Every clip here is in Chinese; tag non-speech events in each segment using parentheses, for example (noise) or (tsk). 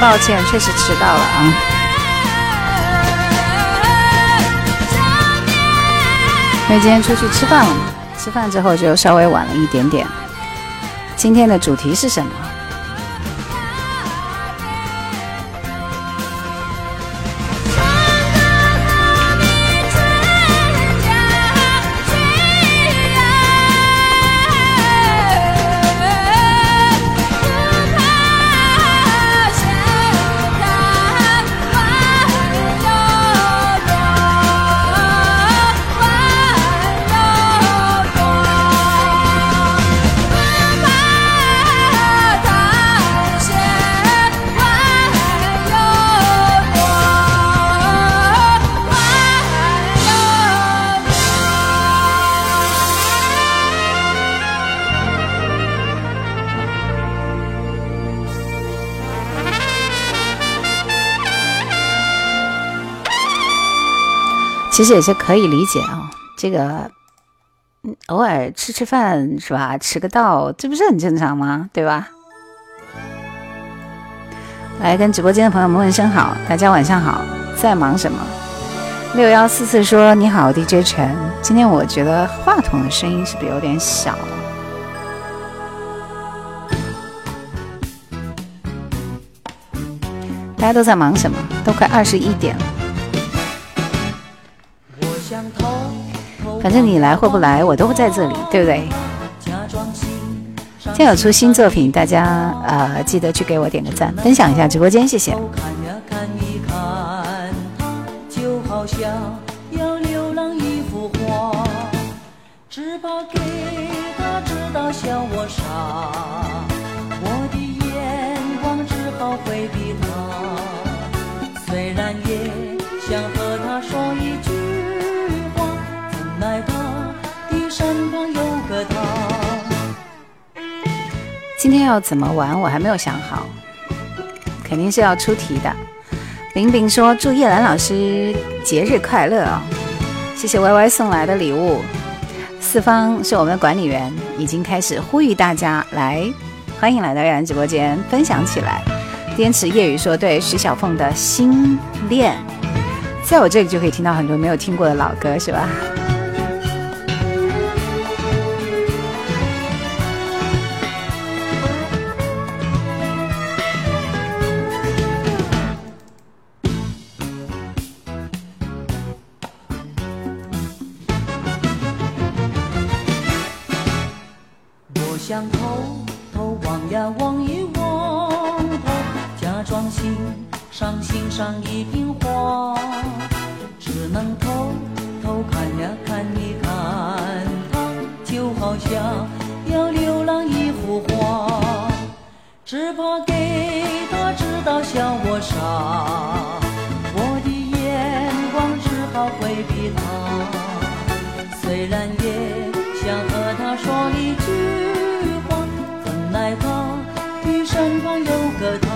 抱歉，确实迟到了啊。因为今天出去吃饭了嘛，吃饭之后就稍微晚了一点点。今天的主题是什么？其实也是可以理解啊，这个偶尔吃吃饭是吧？迟个到，这不是很正常吗？对吧？来跟直播间的朋友们问声好，大家晚上好，在忙什么？六幺四四说你好，DJ 陈，今天我觉得话筒的声音是不是有点小？大家都在忙什么？都快二十一点了。反正你来或不来，我都在这里，对不对？现在有出新作品，大家呃记得去给我点个赞，分享一下直播间，谢谢。今天要怎么玩？我还没有想好，肯定是要出题的。饼饼说：“祝叶兰老师节日快乐啊！”谢谢 Y Y 送来的礼物。四方是我们的管理员，已经开始呼吁大家来，欢迎来到叶兰直播间，分享起来。滇池夜雨说：“对，徐小凤的心恋，在我这里就可以听到很多没有听过的老歌，是吧？”只怕给他知道笑我傻，我的眼光只好回避他，虽然也想和他说一句话，怎奈他的身旁有个他，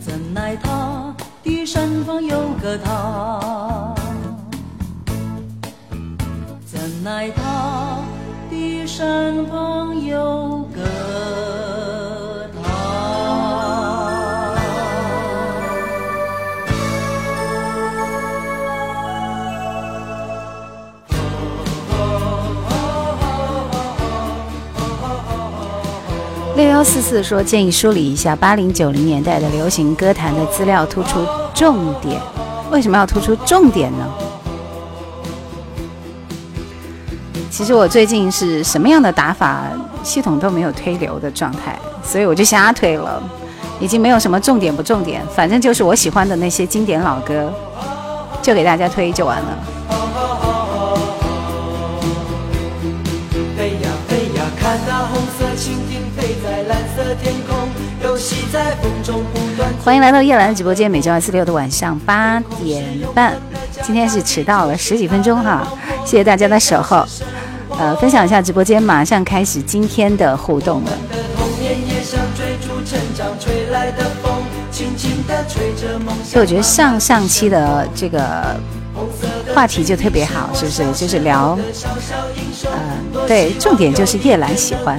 怎奈他的身旁有个他。四四说建议梳理一下八零九零年代的流行歌坛的资料，突出重点。为什么要突出重点呢？其实我最近是什么样的打法，系统都没有推流的状态，所以我就瞎推了，已经没有什么重点不重点，反正就是我喜欢的那些经典老歌，就给大家推就完了。欢迎来到叶兰的直播间，每周二、四、六的晚上八点半。今天是迟到了十几分钟哈，谢谢大家的守候。呃，分享一下直播间，马上开始今天的互动了。所以我觉得上上期的这个话题就特别好，是不是？就是聊，呃，对，重点就是叶兰喜欢。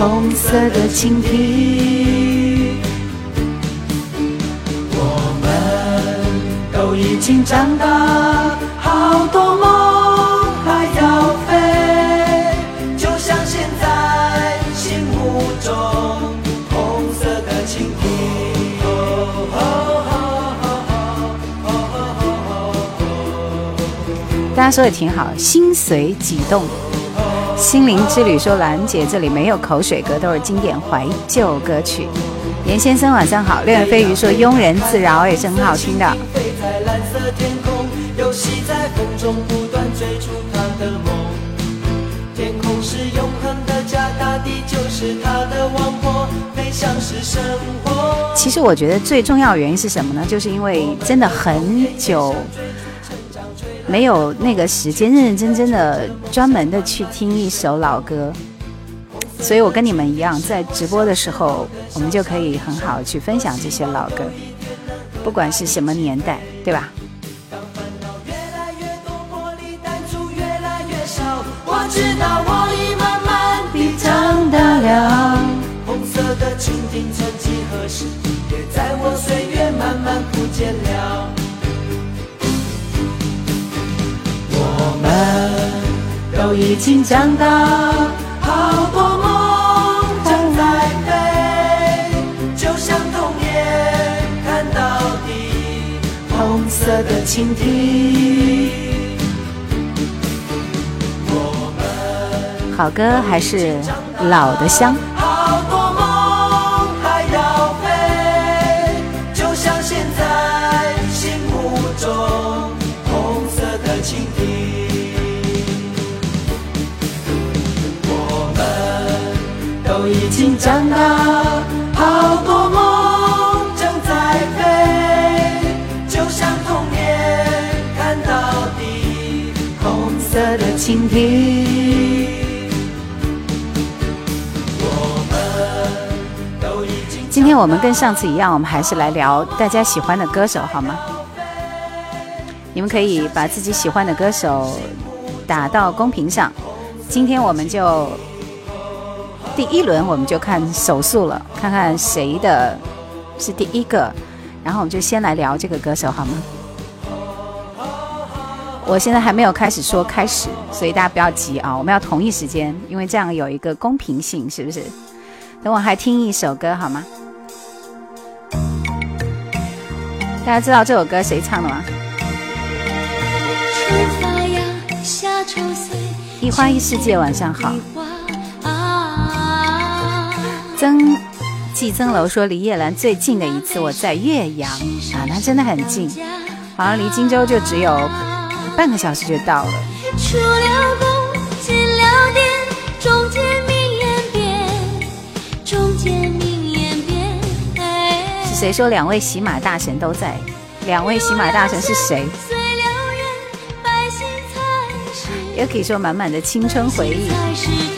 红色的蜻蜓，我们都已经长大，好多梦还要飞，就像现在心目中红色的蜻蜓。大家说的挺好，心随己动。心灵之旅说兰姐这里没有口水歌，都是经典怀旧歌曲。严先生晚上好。六月飞鱼说庸人自扰也是很好听的。其实我觉得最重要原因是什么呢？就是因为真的很久。没有那个时间认认真真的专门的去听一首老歌，所以我跟你们一样，在直播的时候，我们就可以很好去分享这些老歌，不管是什么年代，对吧？我知道我已慢慢地长大了。红色的蜻蜓曾几何时，已经长大，好多梦正在飞，就像童年看到的红色的蜻蜓。好歌还是老的香。已经长大，好多梦正在飞，就像童年看到的红色的蜻蜓。我们都已经今天我们跟上次一样，我们还是来聊大家喜欢的歌手，好吗？你们可以把自己喜欢的歌手打到公屏上。今天我们就。第一轮我们就看手速了，看看谁的是第一个，然后我们就先来聊这个歌手好吗？我现在还没有开始说开始，所以大家不要急啊，我们要同一时间，因为这样有一个公平性，是不是？等我还听一首歌好吗？大家知道这首歌谁唱的吗？一花一世界，晚上好。曾季曾楼说：“离叶兰最近的一次，我在岳阳啊，那真的很近，好像离荆州就只有半个小时就到了。”是谁说两位喜马大神都在？两位喜马大神是谁？也可以说满满的青春回忆。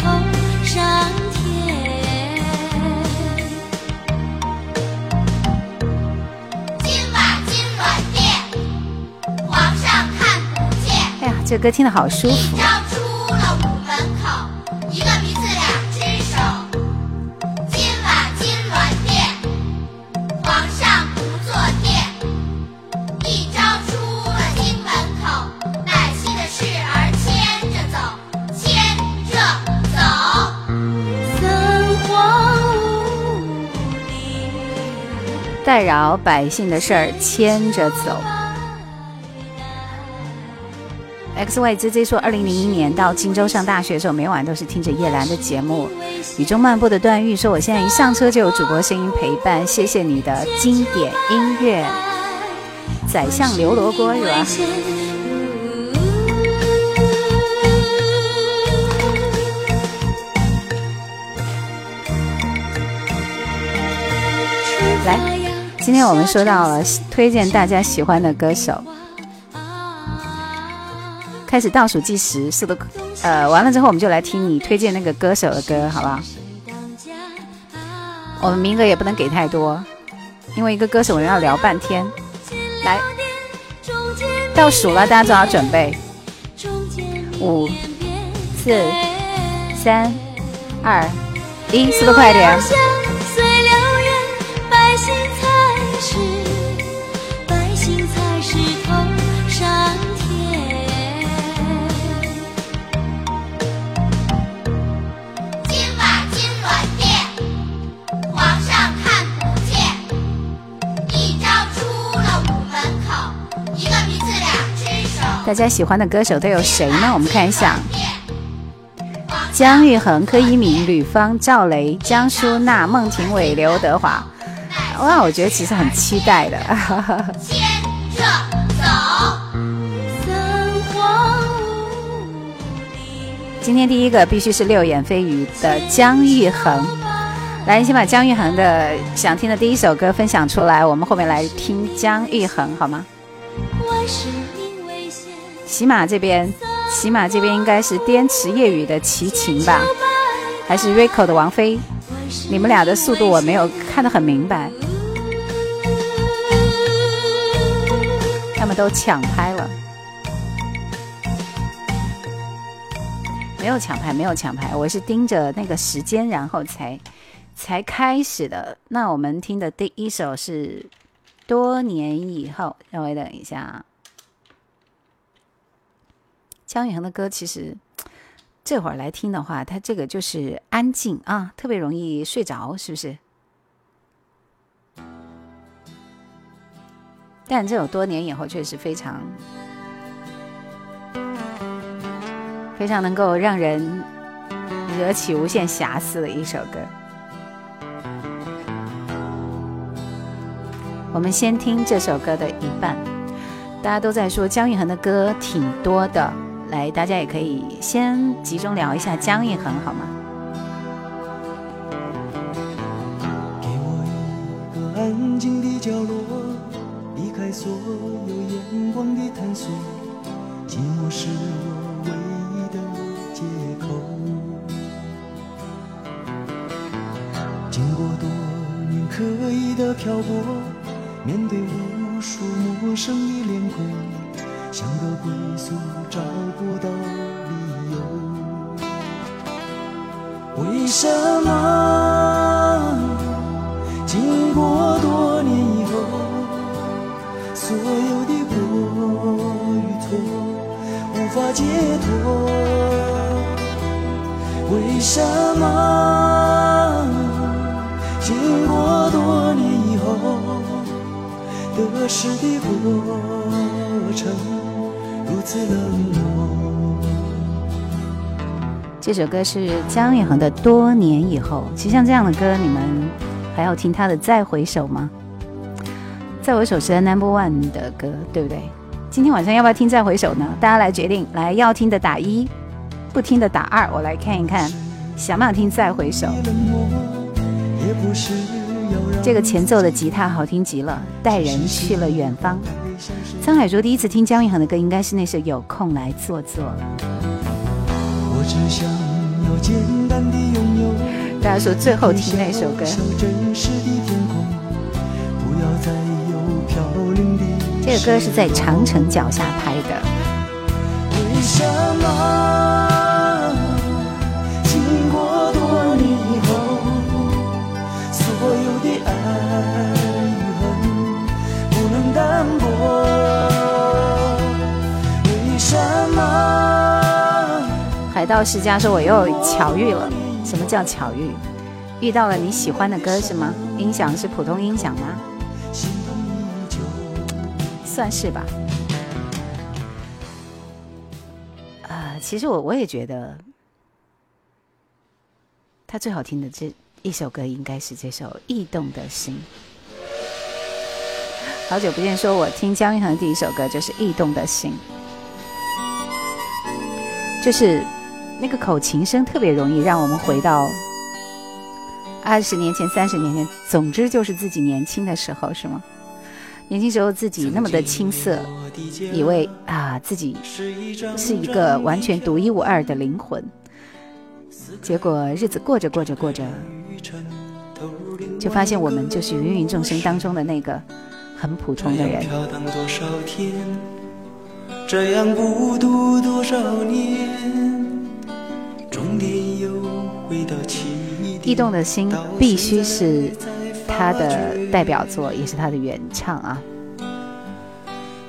牵着走。三皇五帝，代饶百姓的事儿牵着走。XYZZ 说，二零零一年到荆州上大学的时候，每晚都是听着叶兰的节目。雨中漫步的段誉说，我现在一上车就有主播声音陪伴，谢谢你的经典音乐。宰相刘罗锅是吧？来，今天我们说到了推荐大家喜欢的歌手。开始倒数计时，速度呃完了之后，我们就来听你推荐那个歌手的歌，好不好？我们名额也不能给太多，因为一个歌手我们要聊半天。来，倒数了，大家做好准备。五、四、三、二、一，速度快一点。大家喜欢的歌手都有谁呢？我们看一下：姜育恒、柯以敏、吕方、赵雷、江淑娜、孟庭苇、刘德华。哇，我觉得其实很期待的。(laughs) 今天第一个必须是六眼飞鱼的姜育恒。来，先把姜育恒的想听的第一首歌分享出来，我们后面来听姜育恒，好吗我是？喜马这边，喜马这边应该是滇池夜雨的齐秦吧，还是 Rico 的王菲？你们俩的速度我没有看得很明白。他们都抢拍了，没有抢拍，没有抢拍，我是盯着那个时间，然后才才开始的。那我们听的第一首是多年以后，稍微等一下啊。姜育恒的歌，其实 (tsk) 这会儿来听的话，他这个就是安静啊，特别容易睡着，是不是？但这首多年以后确实非常非常能够让人惹起无限遐思的一首歌。我们先听这首歌的一半，大家都在说姜育恒的歌挺多的。来，大家也可以先集中聊一下姜育恒，好吗？给我一个安静的角落，离开所有眼光的探索，寂寞是我唯一的借口。经过多年刻意的漂泊，面对无数陌生的脸孔。像个归宿，找不到理由。为什么经过多年以后，所有的过与错无法解脱？为什么经过多年以后，得失的过程？这首歌是姜育恒的《多年以后》。其实像这样的歌，你们还要听他的《再回首》吗？再回首是 Number One 的歌，对不对？今天晚上要不要听《再回首》呢？大家来决定。来，要听的打一，不听的打二。我来看一看，想不想听《再回首》？这个前奏的吉他好听极了，带人去了远方。沧海说：“第一次听姜育恒的歌，应该是那首《有空来坐坐》。”大家说最后听那首歌。这个歌是在长城脚下拍的。为什么到世家说：“我又巧遇了，什么叫巧遇？遇到了你喜欢的歌是吗？音响是普通音响吗？算是吧。呃，其实我我也觉得，他最好听的这一首歌应该是这首《异动的心》。好久不见，说我听姜育恒的第一首歌就是《异动的心》，就是。”那个口琴声特别容易让我们回到二十年前、三十年前，总之就是自己年轻的时候，是吗？年轻时候自己那么的青涩，以为啊自己是一个完全独一无二的灵魂，结果日子过着过着过着，就发现我们就是芸芸众生当中的那个很普通的人。这样孤独多少年，异动的心必须是他的代表作，也是他的原唱啊。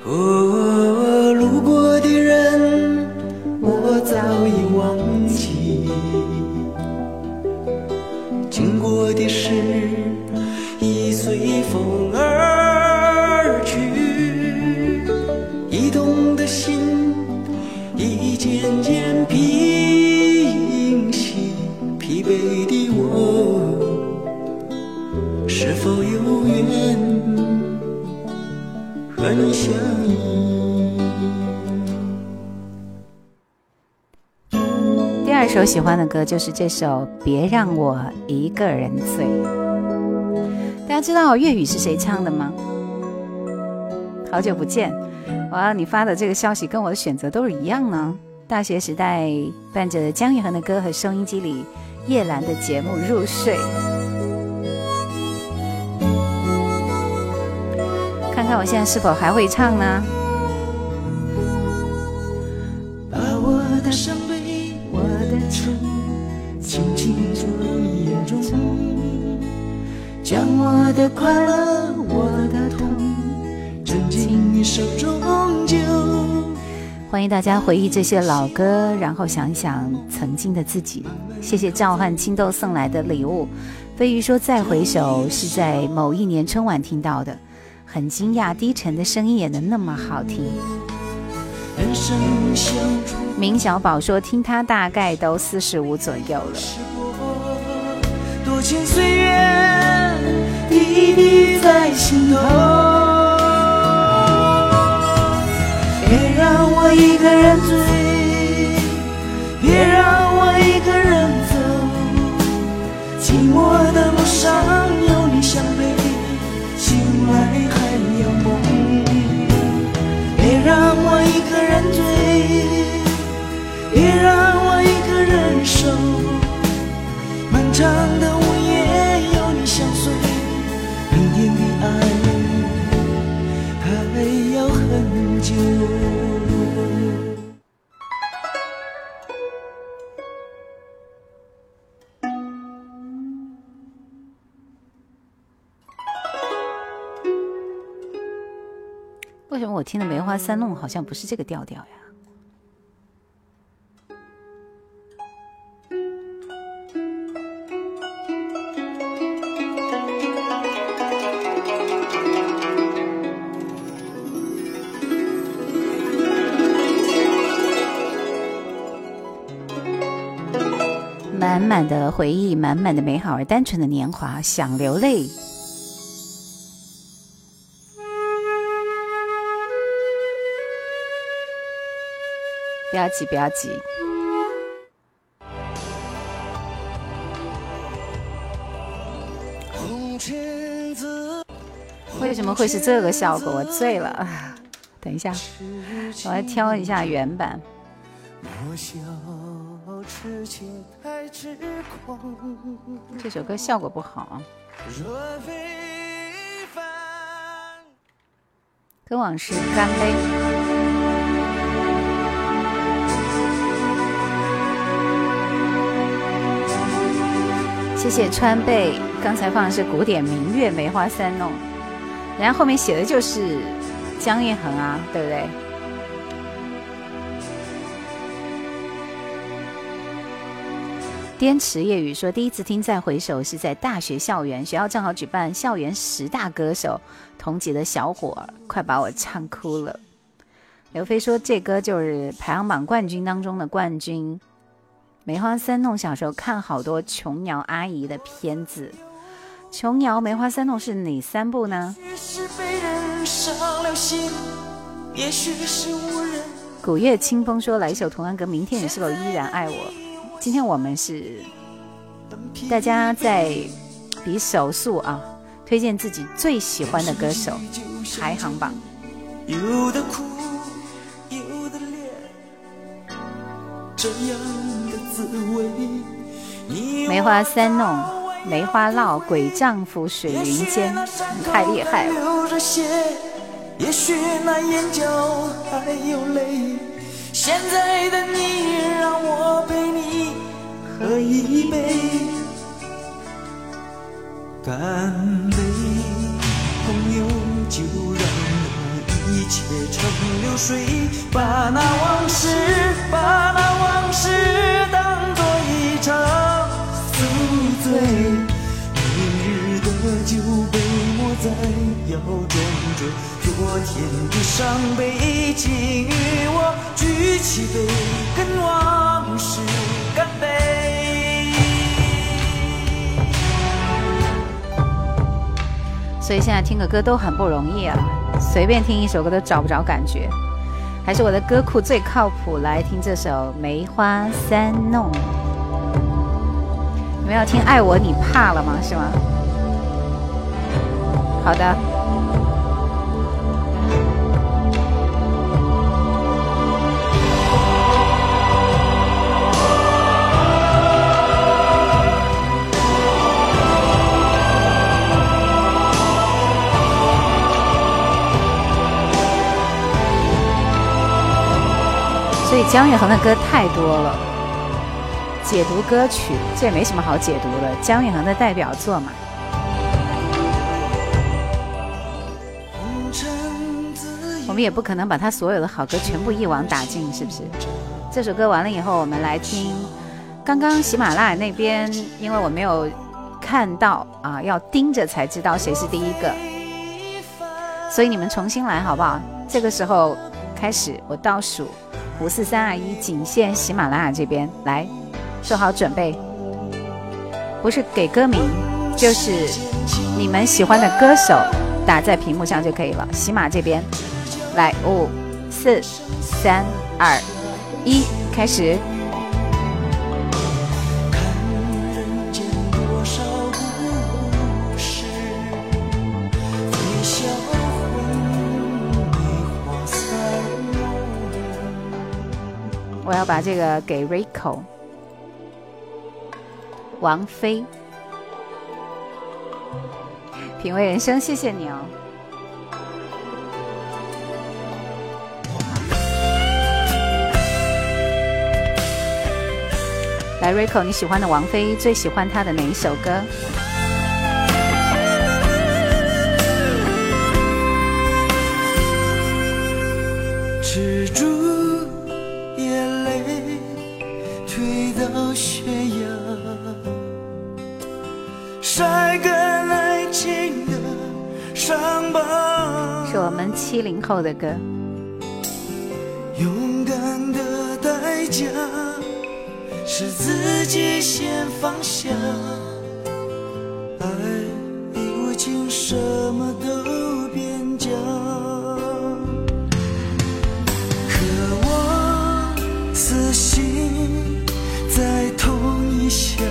哦，路过的人，我早已忘记；经过的事，是否有缘和你相依？第二首喜欢的歌就是这首《别让我一个人醉》。大家知道粤语是谁唱的吗？好久不见，哇，你发的这个消息跟我的选择都是一样呢。大学时代伴着姜育恒的歌和收音机里。叶兰的节目入睡，看看我现在是否还会唱呢？把我的伤悲、我的愁，轻轻注入眼中，将我的快乐、我的痛，斟进你手中酒。欢迎大家回忆这些老歌，然后想一想曾经的自己。谢谢召唤青豆送来的礼物。飞鱼说：“再回首是在某一年春晚听到的，很惊讶，低沉的声音也能那么好听。”明小宝说：“听他大概都四十五左右了。”多情岁月滴滴在心头。别让我一个人醉，别让我一个人走。寂寞的路上有你相陪，人醉，别让我一个人守。漫长的午夜为什么我听的《梅花三弄》好像不是这个调调呀？满满的回忆，满满的美好而单纯的年华，想流泪。不要急，不要急。为什么会是这个效果？我醉了。(laughs) 等一下，我来挑一下原版。这首歌效果不好。跟往事干杯。谢谢川贝，刚才放的是古典明月《梅花三弄》，然后后面写的就是姜育恒啊，对不对？滇池夜雨说，第一次听再回首是在大学校园，学校正好举办校园十大歌手，同级的小伙快把我唱哭了。刘飞说，这歌就是排行榜冠军当中的冠军。梅花三弄小时候看好多琼瑶阿姨的片子，琼瑶梅花三弄是哪三部呢？古月清风说来一首童安格，明天你是否依然爱我？今天我们是大家在比手速啊，推荐自己最喜欢的歌手排行榜。有的哭，有的烈，这样。梅花三弄，梅花烙，鬼丈夫水云间，太厉害了。也许那眼角还有泪，现在的你让我陪你喝一杯，干杯，朋友，就让那一切成流水，把那往事，把那往事。场宿醉，明日的酒杯莫再要转坠。昨天的伤悲，请与我举起杯，跟往事干杯。所以现在听个歌都很不容易啊，随便听一首歌都找不着感觉。还是我的歌库最靠谱，来听这首《梅花三弄》。你们要听《爱我你怕了吗》是吗？好的。所以姜育恒的歌太多了，解读歌曲这也没什么好解读的，姜育恒的代表作嘛。我们也不可能把他所有的好歌全部一网打尽，是不是？这首歌完了以后，我们来听。刚刚喜马拉雅那边，因为我没有看到啊，要盯着才知道谁是第一个，所以你们重新来好不好？这个时候开始，我倒数。五四三二一，仅限喜马拉雅这边来，做好准备。不是给歌名，就是你们喜欢的歌手打在屏幕上就可以了。喜马这边来，五四三二一，开始。我要把这个给 Rico，王菲，品味人生，谢谢你哦。来，Rico，你喜欢的王菲，最喜欢她的哪一首歌？七零后的歌。勇敢的代价是自己先放下，爱已无情，什么都变假。渴望死心在同一下。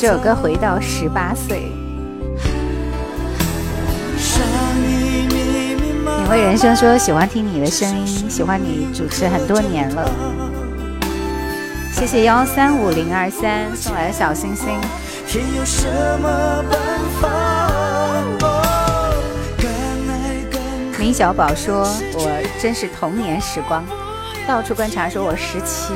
这首歌回到十八岁，你为人生说喜欢听你的声音，喜欢你主持很多年了。谢谢幺三五零二三送来的小星星。明小宝说，我真是童年时光，到处观察说我十七。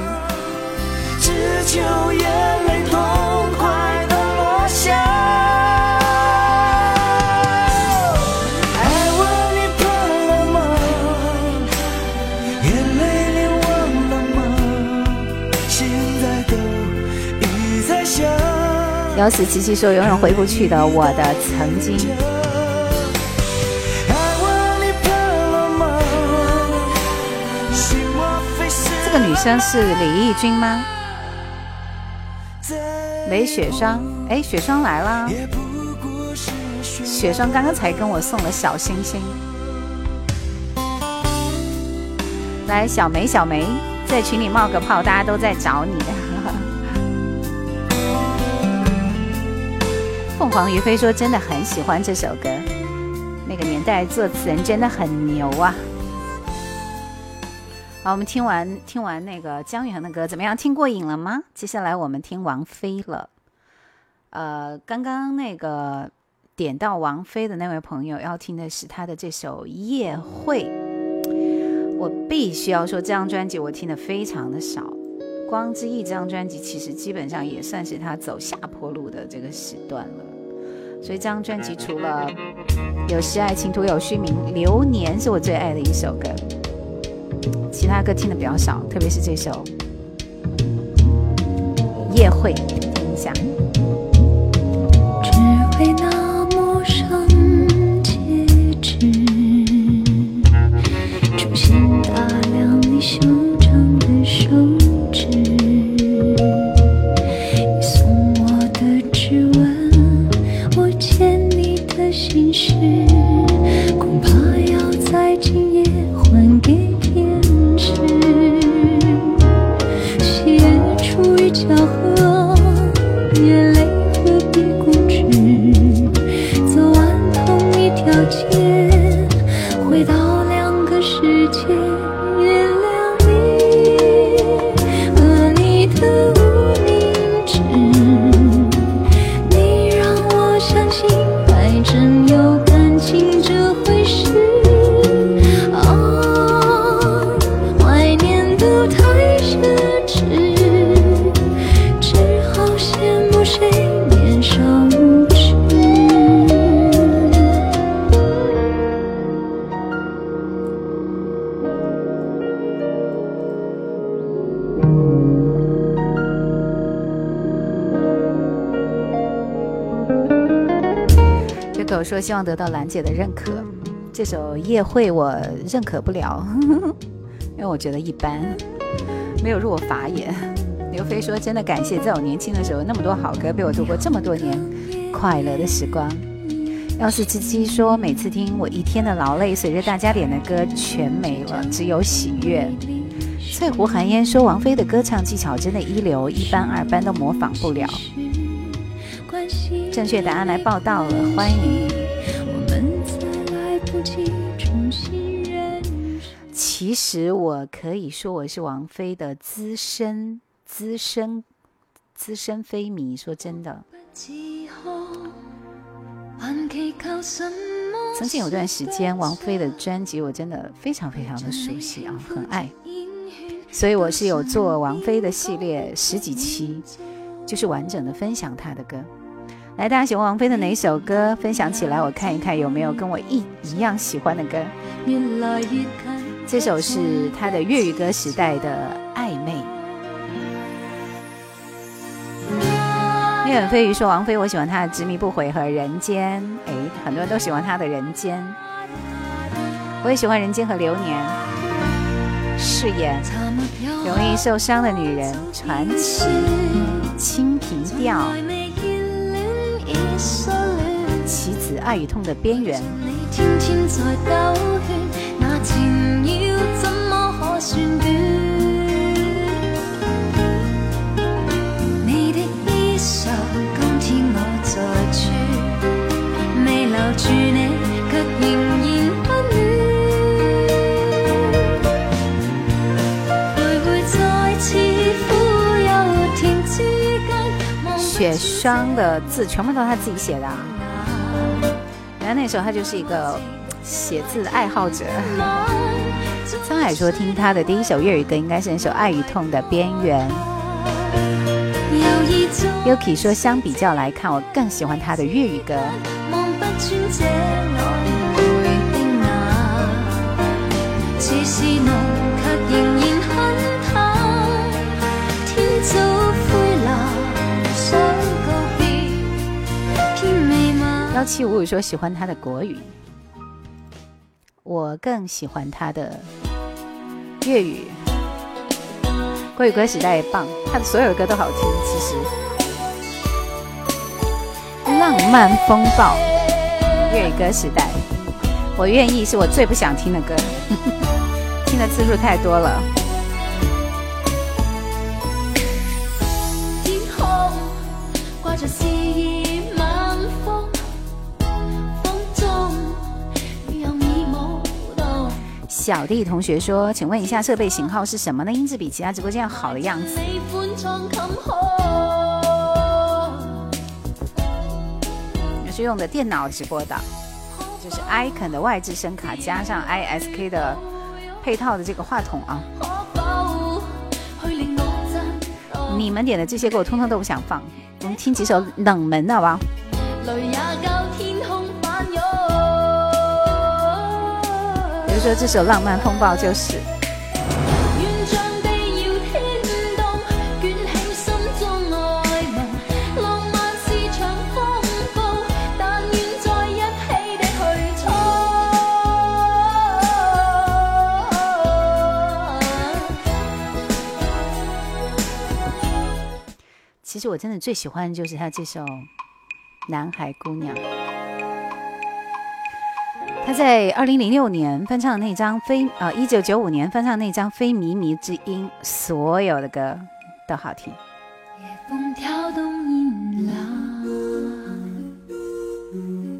幺四七七说永远回不去的我的曾经。这个女生是李翊君吗？梅雪霜，哎，雪霜来了。雪霜刚刚才跟我送了小星星。来，小梅，小梅，在群里冒个泡，大家都在找你。(laughs) 凤凰于飞说：“真的很喜欢这首歌，那个年代作词人真的很牛啊。”好，我们听完听完那个姜育恒的歌，怎么样？听过瘾了吗？接下来我们听王菲了。呃，刚刚那个点到王菲的那位朋友要听的是她的这首《夜会》。我必须要说，这张专辑我听的非常的少，《光之翼》这张专辑其实基本上也算是他走下坡路的这个时段了。所以这张专辑除了有时爱情徒有虚名，《流年》是我最爱的一首歌，其他歌听的比较少，特别是这首《夜会》，听一下。修希望得到兰姐的认可，这首《夜会》我认可不了，(laughs) 因为我觉得一般，没有入我法眼。刘飞说：“真的感谢，在我年轻的时候，那么多好歌陪我度过这么多年快乐的时光。”要是七七说：“每次听我一天的劳累，随着大家点的歌全没了，只有喜悦。”翠湖寒烟说：“王菲的歌唱技巧真的一流，一般二班都模仿不了。”正确答案来报道了，欢迎。其实我可以说我是王菲的资深、资深、资深非迷。说真的，曾经有段时间，王菲的专辑我真的非常非常的熟悉啊，很爱。所以我是有做王菲的系列十几期，就是完整的分享她的歌。来，大家喜欢王菲的哪首歌？分享起来，我看一看有没有跟我一一样喜欢的歌。这首是他的粤语歌时代的暧昧。聂远飞鱼说：“王菲，我喜欢她的执迷不悔和人间。”哎，很多人都喜欢她的人间。我也喜欢人间和流年。饰演容易受伤的女人，传奇，清平调。棋子爱与痛的边缘。雪霜的字全部都是他自己写的。原来那时候他就是一个写字的爱好者。沧海说听他的第一首粤语歌应该是那首《爱与痛的边缘》。Yuki 说相比较来看，我更喜欢他的粤语歌。幺七五五说喜欢他的国语，我更喜欢他的粤语。国语歌时代棒，他的所有歌都好听。其实，浪漫风暴，粤语歌时代，我愿意是我最不想听的歌，(laughs) 听的次数太多了。天空挂着小弟同学说：“请问一下，设备型号是什么呢？音质比其他直播间要好的样子。喜欢唱琴河，也是用的电脑直播的，就是 icon 的外置声卡加上 ISK 的配套的这个话筒啊。你们点的这些歌我通通都不想放，我们听几首冷门的好不好？说这首《浪漫风暴》就是。其实我真的最喜欢的就是他这首《男孩姑娘》。他在二零零六年翻唱那张《非》呃一九九五年翻唱那张《非靡靡之音》，所有的歌都好听。夜風挑動煙浪，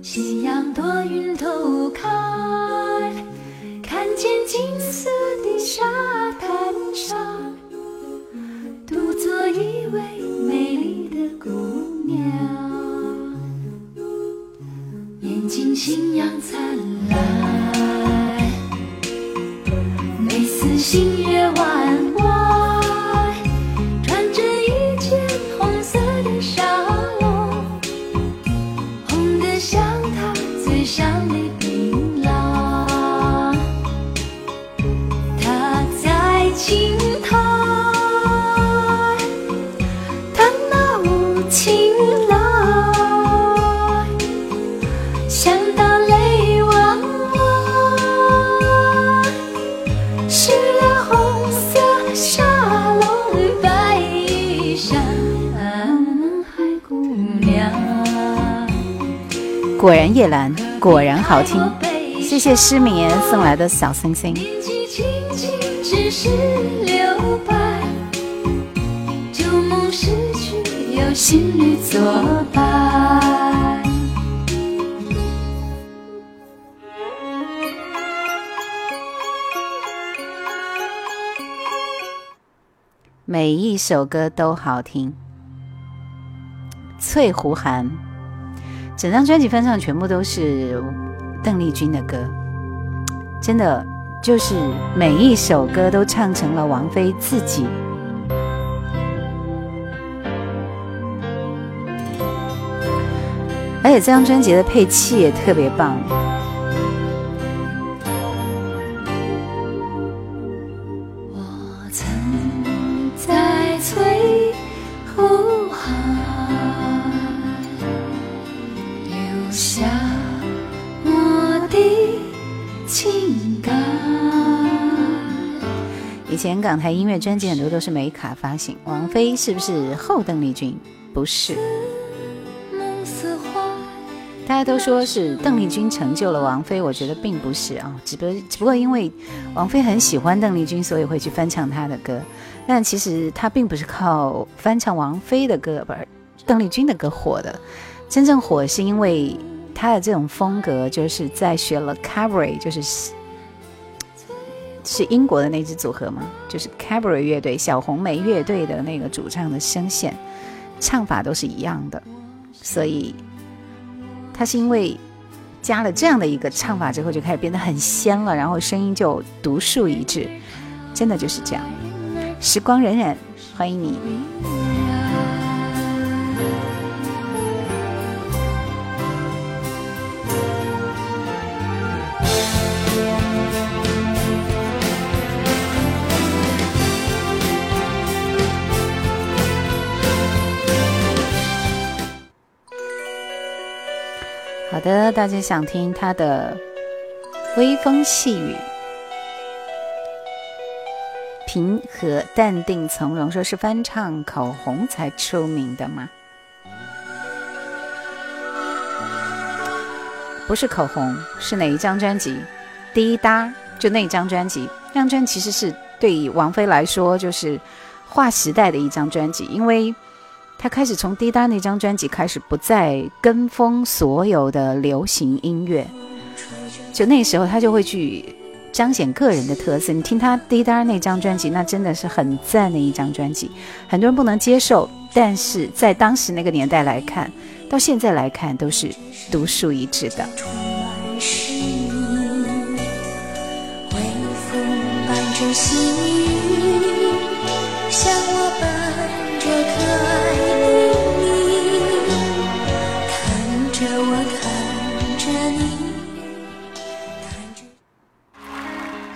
夕阳多云偷看，看见金色的沙滩上，独坐一位美丽的姑娘，眼睛星样灿烂。眉似星月弯果然夜兰，果然好听。谢谢失眠送来的小星星。年纪轻轻只是留白，旧梦逝去有新侣作伴。每一首歌都好听。翠湖寒，整张专辑翻唱全部都是邓丽君的歌，真的就是每一首歌都唱成了王菲自己。而且这张专辑的配器也特别棒，港台音乐专辑很多都是美卡发行，王菲是不是后邓丽君？不是，大家都说是邓丽君成就了王菲，我觉得并不是啊，只不只不过因为王菲很喜欢邓丽君，所以会去翻唱她的歌。但其实她并不是靠翻唱王菲的歌，不是邓丽君的歌火的，真正火是因为她的这种风格，就是在学了 c a v e r 就是是英国的那支组合吗，就是 Cabaret 乐队小红莓乐队的那个主唱的声线，唱法都是一样的，所以他是因为加了这样的一个唱法之后，就开始变得很仙了，然后声音就独树一帜，真的就是这样。时光荏苒，欢迎你。的，大家想听他的微风细雨。平和、淡定从容，说是翻唱口红才出名的吗？不是口红，是哪一张专辑？滴答，就那张专辑。那张专辑其实是对于王菲来说就是划时代的一张专辑，因为他开始从滴答那张专辑开始不再跟风所有的流行音乐，就那时候他就会去。彰显个人的特色。你听他滴答那张专辑，那真的是很赞的一张专辑。很多人不能接受，但是在当时那个年代来看，到现在来看都是独树一帜的。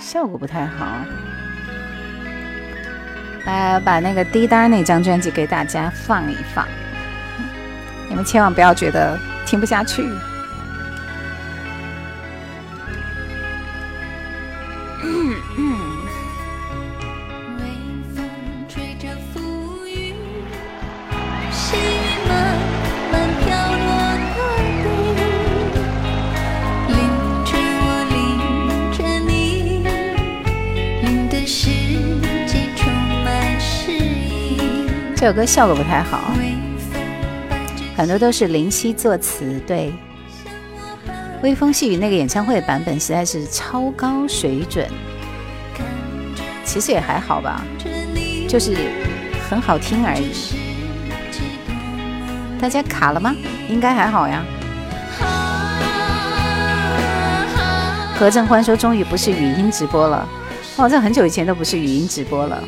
效果不太好，来把那个滴答那张专辑给大家放一放，你们千万不要觉得听不下去。这首歌效果不太好，很多都是林夕作词。对，微风细雨那个演唱会的版本实在是超高水准，其实也还好吧，就是很好听而已。大家卡了吗？应该还好呀。何正欢说：“终于不是语音直播了，哦，这很久以前都不是语音直播了。”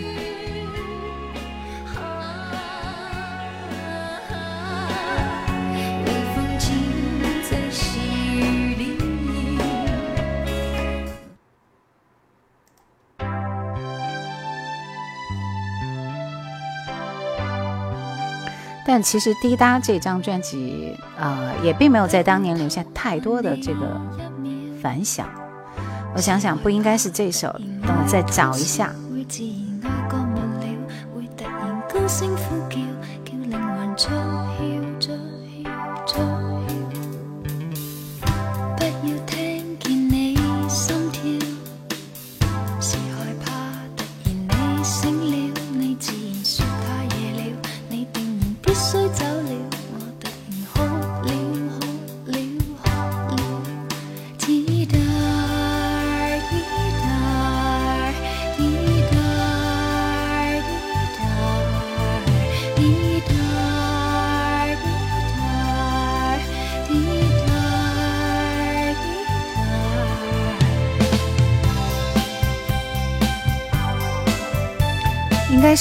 但其实《滴答》这张专辑，呃，也并没有在当年留下太多的这个反响。我想想，不应该是这首，等我再找一下。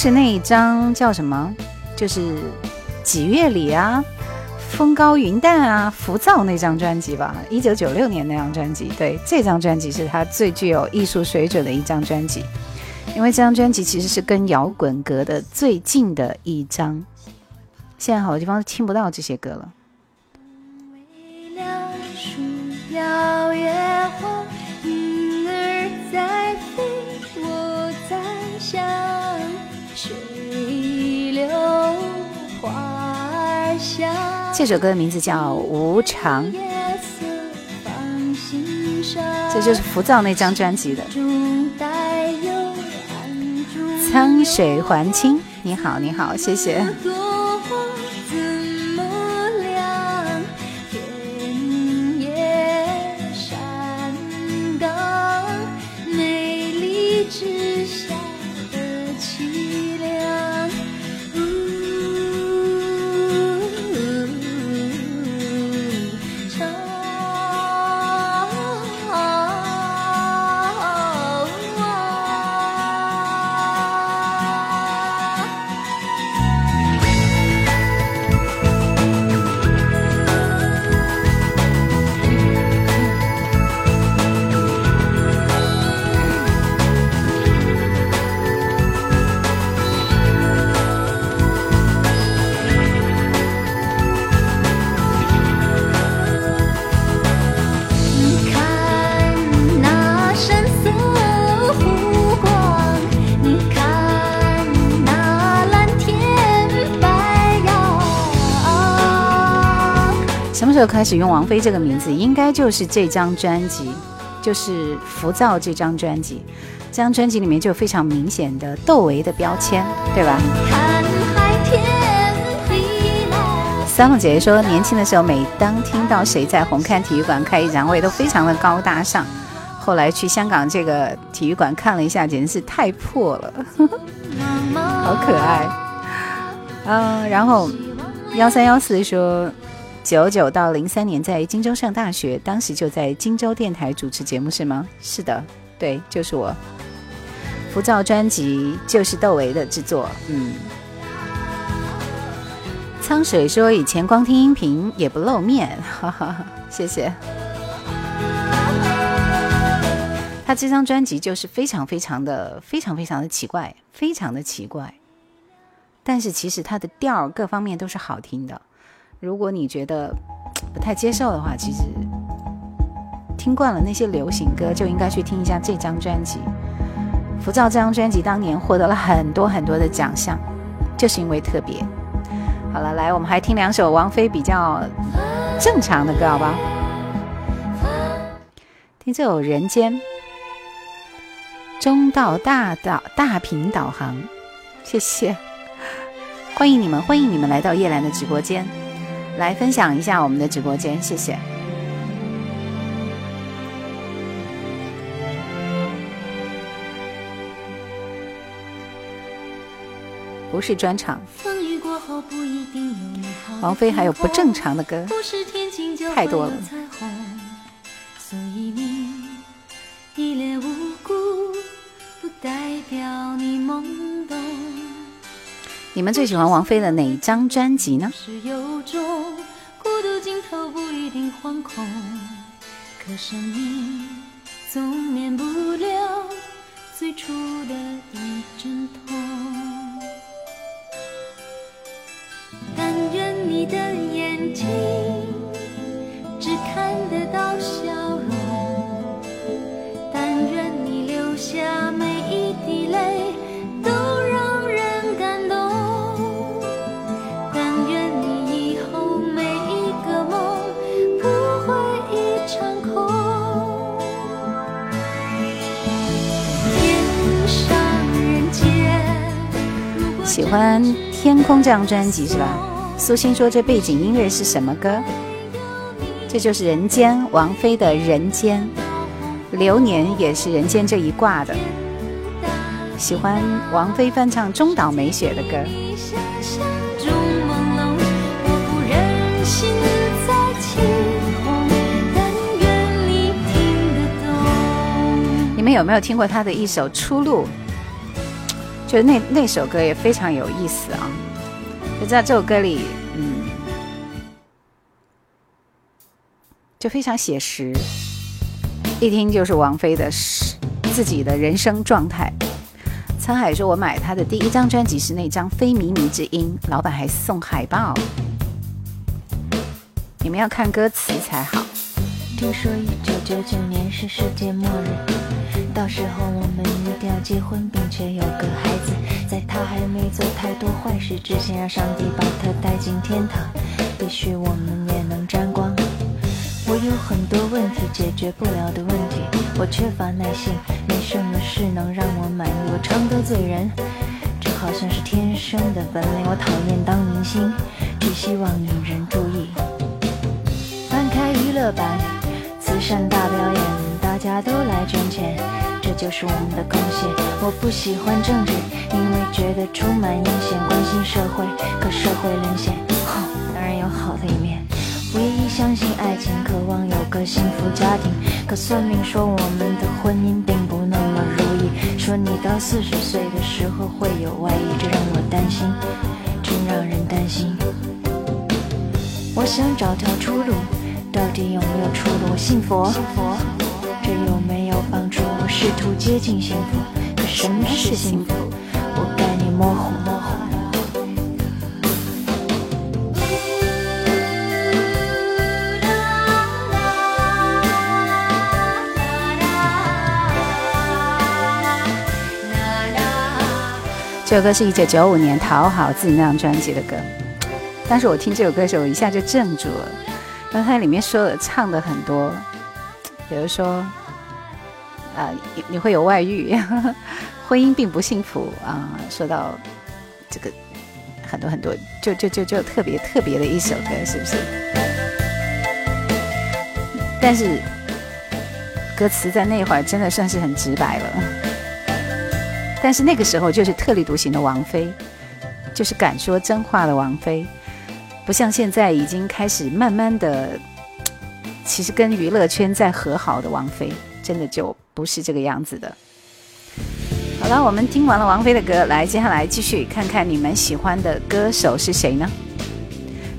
是那一张叫什么？就是几月里啊，风高云淡啊，浮躁那张专辑吧，一九九六年那张专辑。对，这张专辑是他最具有艺术水准的一张专辑，因为这张专辑其实是跟摇滚隔的最近的一张。现在好多地方听不到这些歌了。这首歌的名字叫《无常》，这就是浮躁那张专辑的。沧水还清，你好，你好，谢谢。什么时候开始用王菲这个名字？应该就是这张专辑，就是《浮躁》这张专辑。这张专辑里面就有非常明显的窦唯的标签，对吧？三木姐姐说，年轻的时候，每当听到谁在红磡体育馆开演唱会，都非常的高大上。后来去香港这个体育馆看了一下，简直是太破了，(laughs) 好可爱。嗯，然后幺三幺四说，九九到零三年在荆州上大学，当时就在荆州电台主持节目，是吗？是的，对，就是我。浮躁专辑就是窦唯的制作，嗯。苍水说以前光听音频也不露面，(laughs) 哈哈哈，谢谢。他这张专辑就是非常非常的非常非常的奇怪，非常的奇怪。但是其实他的调各方面都是好听的。如果你觉得 (tsk) 不太接受的话，其实听惯了那些流行歌，就应该去听一下这张专辑。浮躁这张专辑当年获得了很多很多的奖项，就是因为特别。好了，来，我们还听两首王菲比较正常的歌，好吧？听这首《人间》。中道大导大屏导航，谢谢，欢迎你们，欢迎你们来到叶兰的直播间，来分享一下我们的直播间，谢谢。不是专场，王菲还有不正常的歌，太多了。代表你懵懂。你们最喜欢王菲的哪一张专辑呢？是有种孤独尽头不一定惶恐，可生命总免不了最初的一阵痛。但愿你的眼睛只看得到笑容，但愿你留下每。喜欢《天空》这张专辑是吧？苏欣说这背景音乐是什么歌？这就是《人间》，王菲的《人间》。流年也是《人间》这一挂的。喜欢王菲翻唱中岛美雪的歌。你们有没有听过她的一首《出路》？就那那首歌也非常有意思啊！就在这首歌里，嗯，就非常写实，一听就是王菲的自己的人生状态。沧海说：“我买他的第一张专辑是那张《非靡靡之音》，老板还送海报。你们要看歌词才好。”听说一九九九年是世界末日，到时候我们要结婚，并且有个孩子，在他还没做太多坏事之前，让上帝把他带进天堂。也许我们也能沾光。我有很多问题解决不了的问题，我缺乏耐心，没什么事能让我满意。我常得罪人，这好像是天生的本领。我讨厌当明星，只希望引人注意。翻开娱乐版。慈善大表演，大家都来捐钱，这就是我们的贡献。我不喜欢政治，因为觉得充满阴险。关心社会，可社会沦陷。哼，当然有好的一面。唯一相信爱情，渴望有个幸福家庭。可算命说我们的婚姻并不那么如意，说你到四十岁的时候会有外遇，这让我担心，真让人担心。我想找条出路。到底有没有出路？信佛，这有没有帮助？我试图接近幸福，可什么是幸福？我概念模糊。这首歌是一九九五年《讨好自己》那张专辑的歌，但是我听这首歌的时候，我一下就镇住了。然后它里面说的唱的很多，比如说，啊，你你会有外遇，(laughs) 婚姻并不幸福啊。说到这个很多很多，就就就就特别特别的一首歌，是不是？但是歌词在那会儿真的算是很直白了。但是那个时候就是特立独行的王菲，就是敢说真话的王菲。不像现在已经开始慢慢的，其实跟娱乐圈在和好的王菲，真的就不是这个样子的。好了，我们听完了王菲的歌，来，接下来继续看看你们喜欢的歌手是谁呢？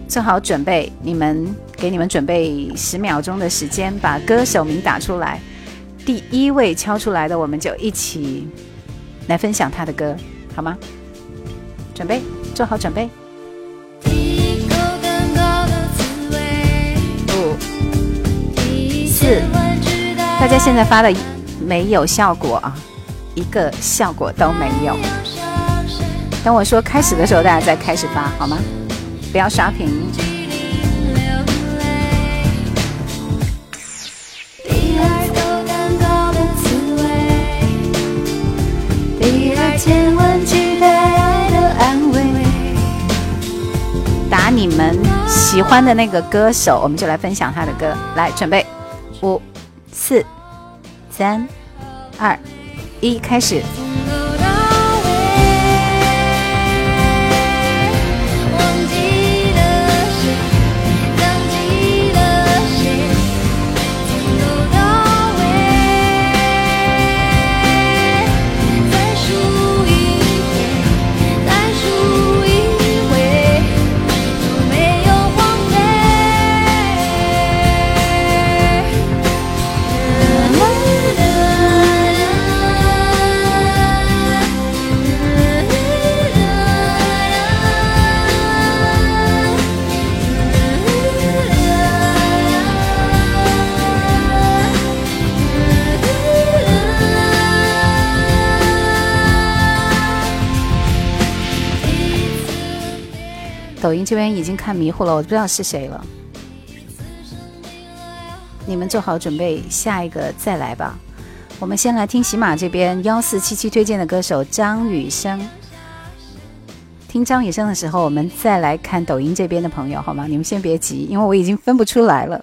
做好准备，你们给你们准备十秒钟的时间，把歌手名打出来，第一位敲出来的，我们就一起来分享他的歌，好吗？准备，做好准备。大家现在发的没有效果啊，一个效果都没有。等我说开始的时候，大家再开始发好吗？不要刷屏。打你们喜欢的那个歌手，我们就来分享他的歌。来，准备，五。四、三、二、一，开始。抖音这边已经看迷糊了，我不知道是谁了。你们做好准备，下一个再来吧。我们先来听喜马这边幺四七七推荐的歌手张雨生。听张雨生的时候，我们再来看抖音这边的朋友，好吗？你们先别急，因为我已经分不出来了。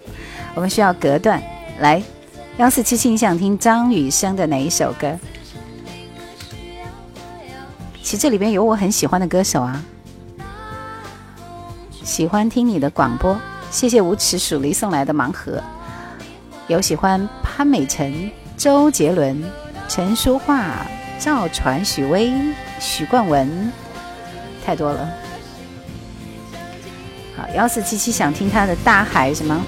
我们需要隔断来。幺四七七，你想听张雨生的哪一首歌？其实这里边有我很喜欢的歌手啊。喜欢听你的广播，谢谢无耻鼠狸送来的盲盒。有喜欢潘美辰、周杰伦、陈淑桦、赵传、许巍、许冠文，太多了。好，幺四七七想听他的《大海》什么？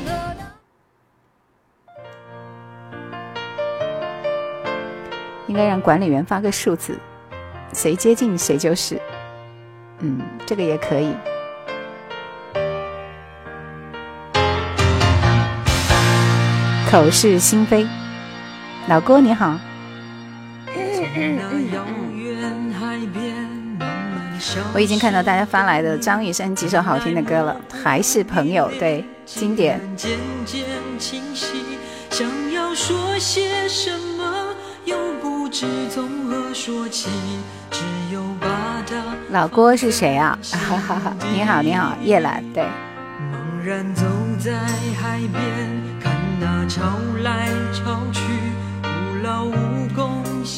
应该让管理员发个数字，谁接近谁就是。嗯，这个也可以。口是心非，老郭你好。我已经看到大家发来的张雨生几首好听的歌了，还是朋友对经典。老郭是谁啊？哈哈哈，你好你好，叶兰对。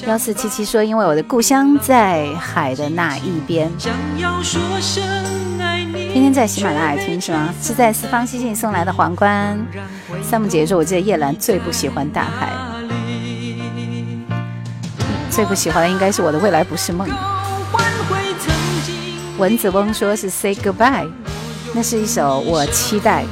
幺四七七说：“因为我的故乡在海的那一边。”天天在喜马拉雅听是吗？是在四方西信送来的皇冠。三木姐说：“我记得叶兰最不喜欢大海，最不喜欢的应该是我的未来不是梦。”蚊子翁说是 “Say Goodbye”，那是一首我期待。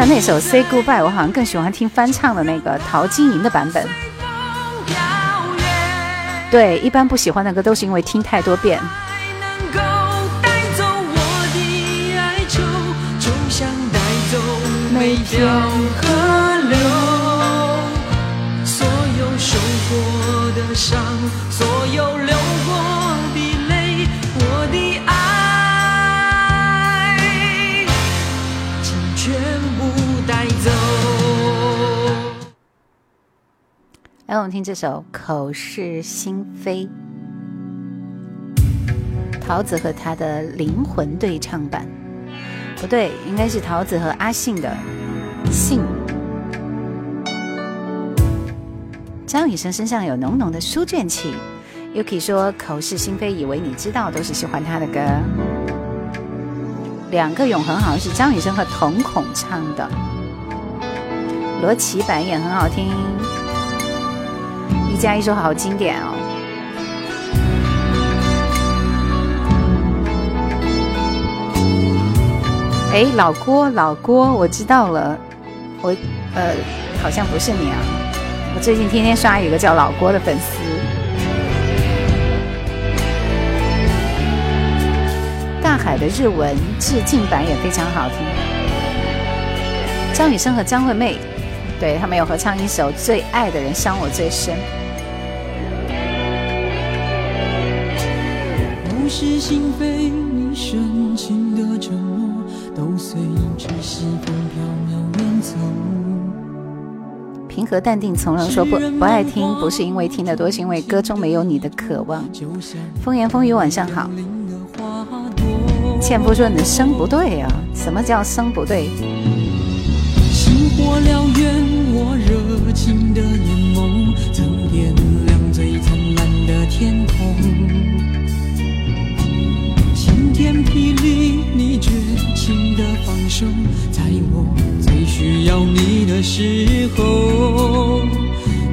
但那首《Say Goodbye》，我好像更喜欢听翻唱的那个陶晶莹的版本。对，一般不喜欢的歌都是因为听太多遍。每条河流，所有受过的伤，所有来我们听这首《口是心非》，桃子和他的灵魂对唱版。不对，应该是桃子和阿信的《信》。张雨生身上有浓浓的书卷气，Yuki 说口是心非，以为你知道，都是喜欢他的歌。两个永恒好像是张雨生和瞳孔唱的，罗琦版也很好听。一加一说好经典哦。哎，老郭，老郭，我知道了，我呃，好像不是你啊。我最近天天刷一个叫老郭的粉丝。大海的日文致敬版也非常好听。张雨生和张惠妹，对他们有合唱一首《最爱的人伤我最深》。是心非，你深情的承诺，都随着西风飘渺远走。平和淡定从容说不不爱听，不是因为听得多，是因为歌中没有你的渴望。风言风语晚上好。倩夫说你的声不对呀，什么叫声不对？星火燎原，我热情的的时候。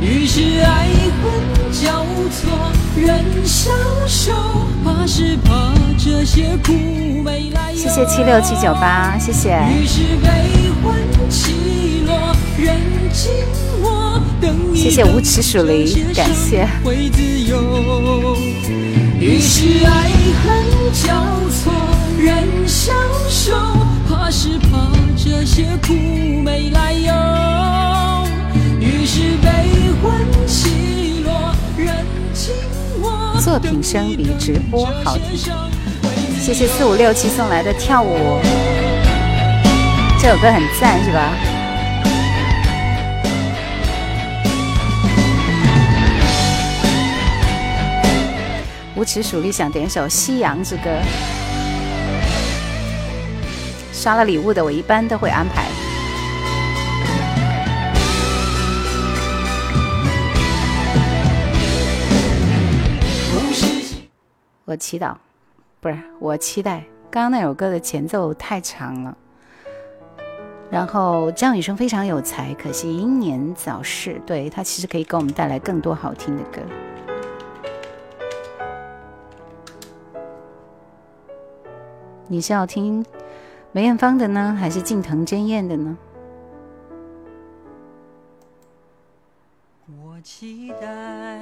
于是爱恨交错，人消瘦，怕是怕这些苦没来由。谢谢七六七九八，谢谢。于是悲欢起落，人静我等一谢谢无耻鼠狸，感谢。会自由。于是爱恨交错，人消瘦，怕是怕这些苦没来由。于是悲欢起落，人静我作品声比直播好听。谢谢四五六七送来的跳舞，这首歌很赞是吧？无耻鼠力想点首《夕阳之歌》，刷了礼物的我一般都会安排。我祈祷，不是我期待。刚刚那首歌的前奏太长了，然后张雨生非常有才，可惜英年早逝。对他其实可以给我们带来更多好听的歌。你是要听梅艳芳的呢，还是近藤真彦的呢？我期待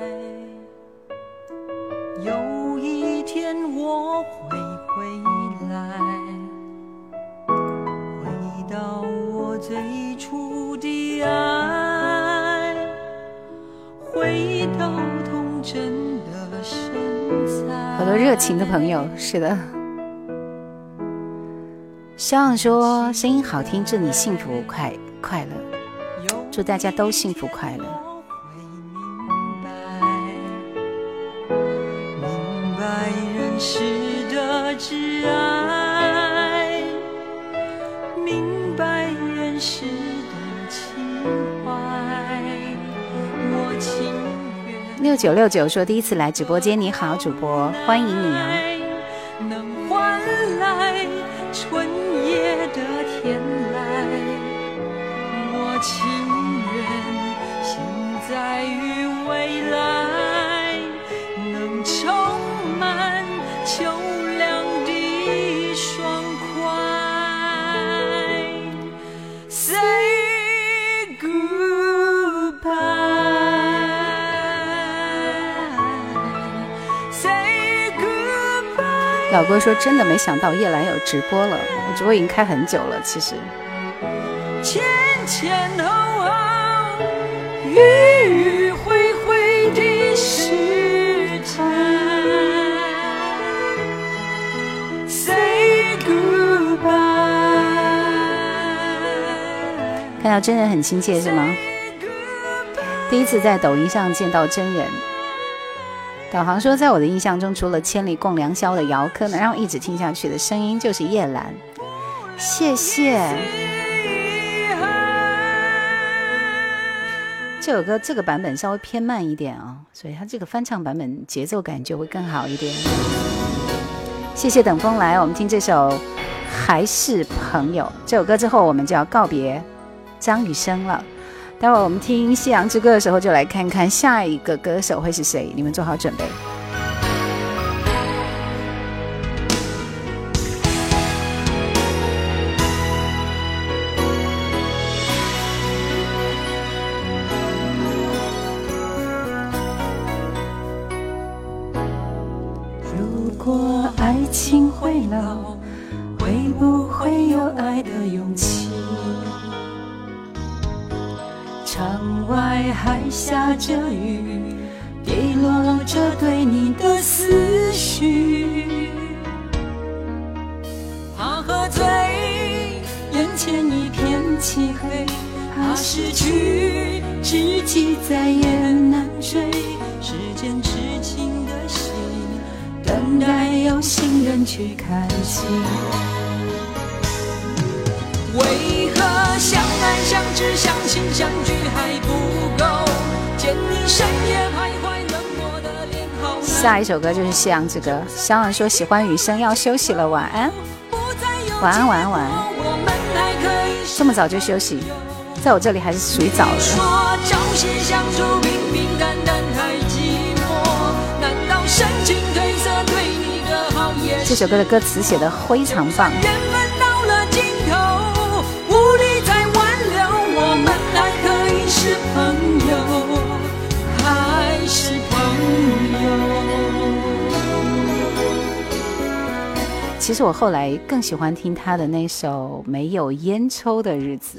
有一天我会回来，回到我最初的爱，回到童真的身材。好多热情的朋友，是的。希望说声音好听，祝你幸福快快乐，祝大家都幸福快乐。明白人世的挚爱，明白人世的情怀，我情愿六九六九说第一次来直播间，你好，主播，欢迎你啊！能换来春老哥说真的没想到叶兰有直播了，我直播已经开很久了，其实。前前后后，迂迂回回。Say goodbye，看到真人很亲切是吗？第一次在抖音上见到真人。导航说，在我的印象中，除了千里共良宵的姚科，能让我一直听下去的声音就是叶兰。谢谢。这首歌这个版本稍微偏慢一点啊，所以它这个翻唱版本节奏感就会更好一点。谢谢等风来，我们听这首《还是朋友》这首歌之后，我们就要告别张雨生了。待会儿我们听《夕阳之歌》的时候，就来看看下一个歌手会是谁。你们做好准备。下着雨，滴落着对你的思绪。怕喝醉，眼前一片漆黑；怕失去，知己再也难追。时间痴情的心，等待有心人去开启。为何相爱相知相亲相聚还不下一首歌就是《夕阳之歌》。小婉说喜欢雨声，要休息了，晚安。晚安，晚安，晚安。这么早就休息，在我这里还是属于早的。说朝夕相处，平平淡淡太寂寞。难道深情褪色对你的好这首歌的歌词写的非常棒。其实我后来更喜欢听他的那首《没有烟抽的日子》，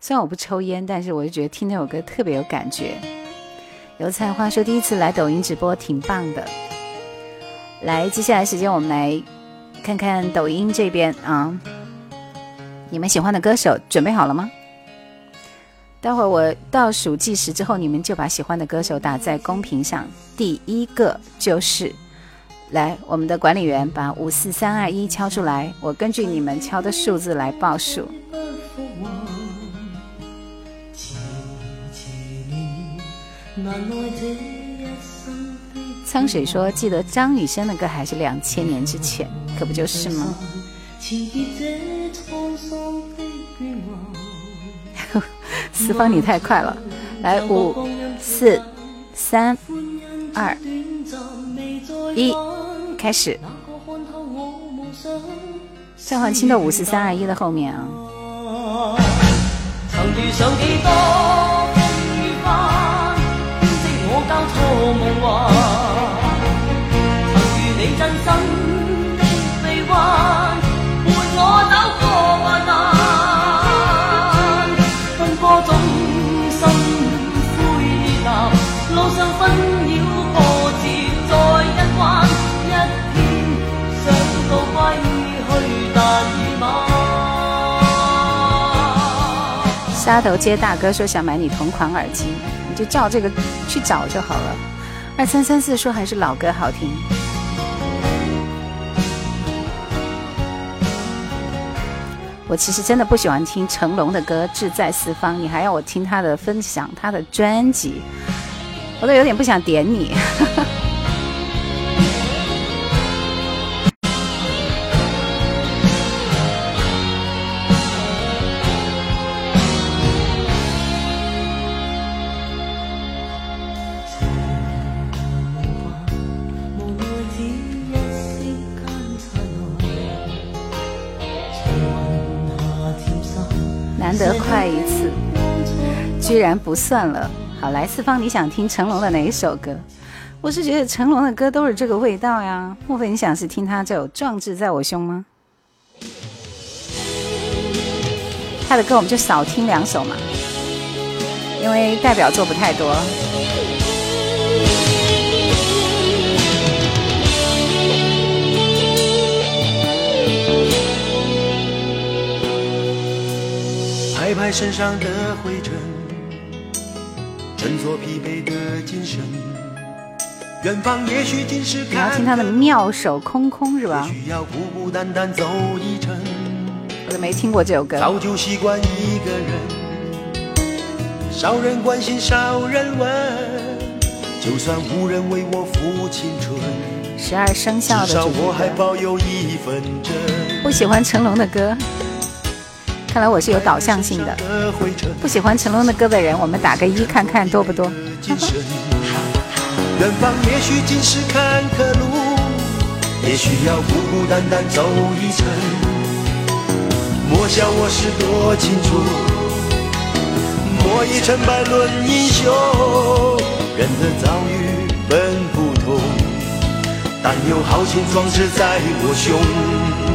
虽然我不抽烟，但是我就觉得听那首歌特别有感觉。油菜花说第一次来抖音直播挺棒的。来，接下来时间我们来看看抖音这边啊，你们喜欢的歌手准备好了吗？待会儿我倒数计时之后，你们就把喜欢的歌手打在公屏上。第一个就是。来，我们的管理员把五四三二一敲出来，我根据你们敲的数字来报数。苍水说：“记得张雨生的歌还是两千年之前，可不就是吗？” (laughs) 四方你太快了，来五四三二一，开始。张焕清的五四三二一的后面啊。曾遇上幾多風雨翻，編織我交錯夢幻。沙头街大哥说想买你同款耳机，你就照这个去找就好了。二三三四说还是老歌好听。我其实真的不喜欢听成龙的歌《志在四方》，你还要我听他的分享他的专辑，我都有点不想点你。然不算了。好，来四方，你想听成龙的哪一首歌？我是觉得成龙的歌都是这个味道呀。莫非你想是听他这首《壮志在我胸》吗？他的歌我们就少听两首嘛，因为代表作不太多。拍拍身上的灰尘，珍作疲惫的精神。远方也许尽是你要听他的妙手空空是吧？需要孤孤单单走一程。我都没听过这首歌。早就习惯一个人，少人关心少人问，就算无人为我付青春，十二生肖的我还有一份真。不喜欢成龙的歌，看来我是有导向性的。不喜欢成龙的歌的人，我们打个一看看多不多。精神。远方也许尽是坎坷路，也需要孤孤单单走一程。莫笑我是多情处，莫以成败论英雄。人的遭遇本不同，但有豪情壮志在我胸。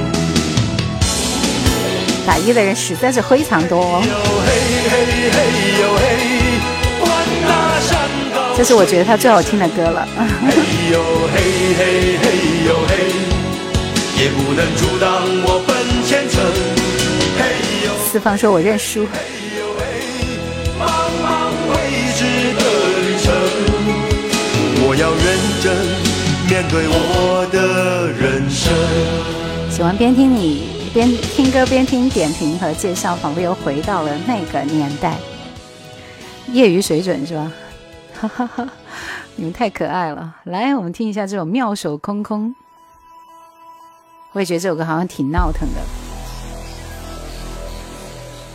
打一的人实在是非常多、哦。这是我觉得他最好听的歌了。也不能阻挡我奔前程。四方说我认输，茫茫未知的旅程，我要认真面对我的人生。喜欢边听你边听歌边听点评和介绍，仿佛又回到了那个年代。业余水准是吧？哈哈哈，你们太可爱了。来，我们听一下这首《妙手空空》。我也觉得这首歌好像挺闹腾的。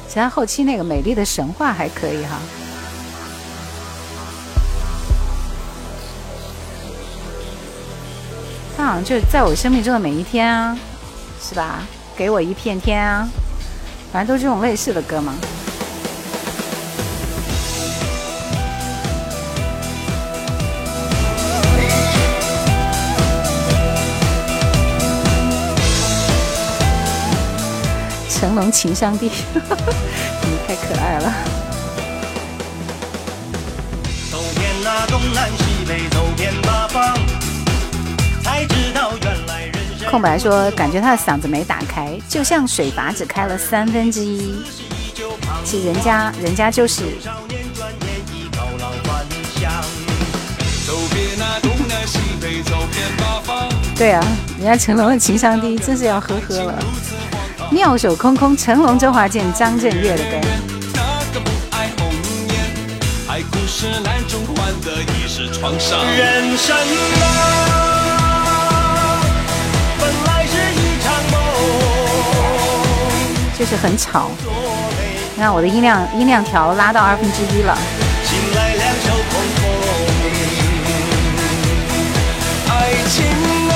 其他后期那个《美丽的神话》还可以哈。它好像就是在我生命中的每一天啊，是吧？给我一片天啊，反正都是这种类似的歌嘛。成龙情商低，(laughs) 你太可爱了。走遍那东南西北，走空白说，感觉他的嗓子没打开，就像水阀只开了三分之一。其实人家人家就是少年转眼已高老还乡。走遍那东南西北，走遍八方。对啊，人家成龙的情商低，真是要呵呵了。妙手空空，成龙、周华健、张震岳的歌。那个不爱红颜，爱故事难中换的已是创伤。人生就是很吵。你看我的音量音量条拉到二分之一了。情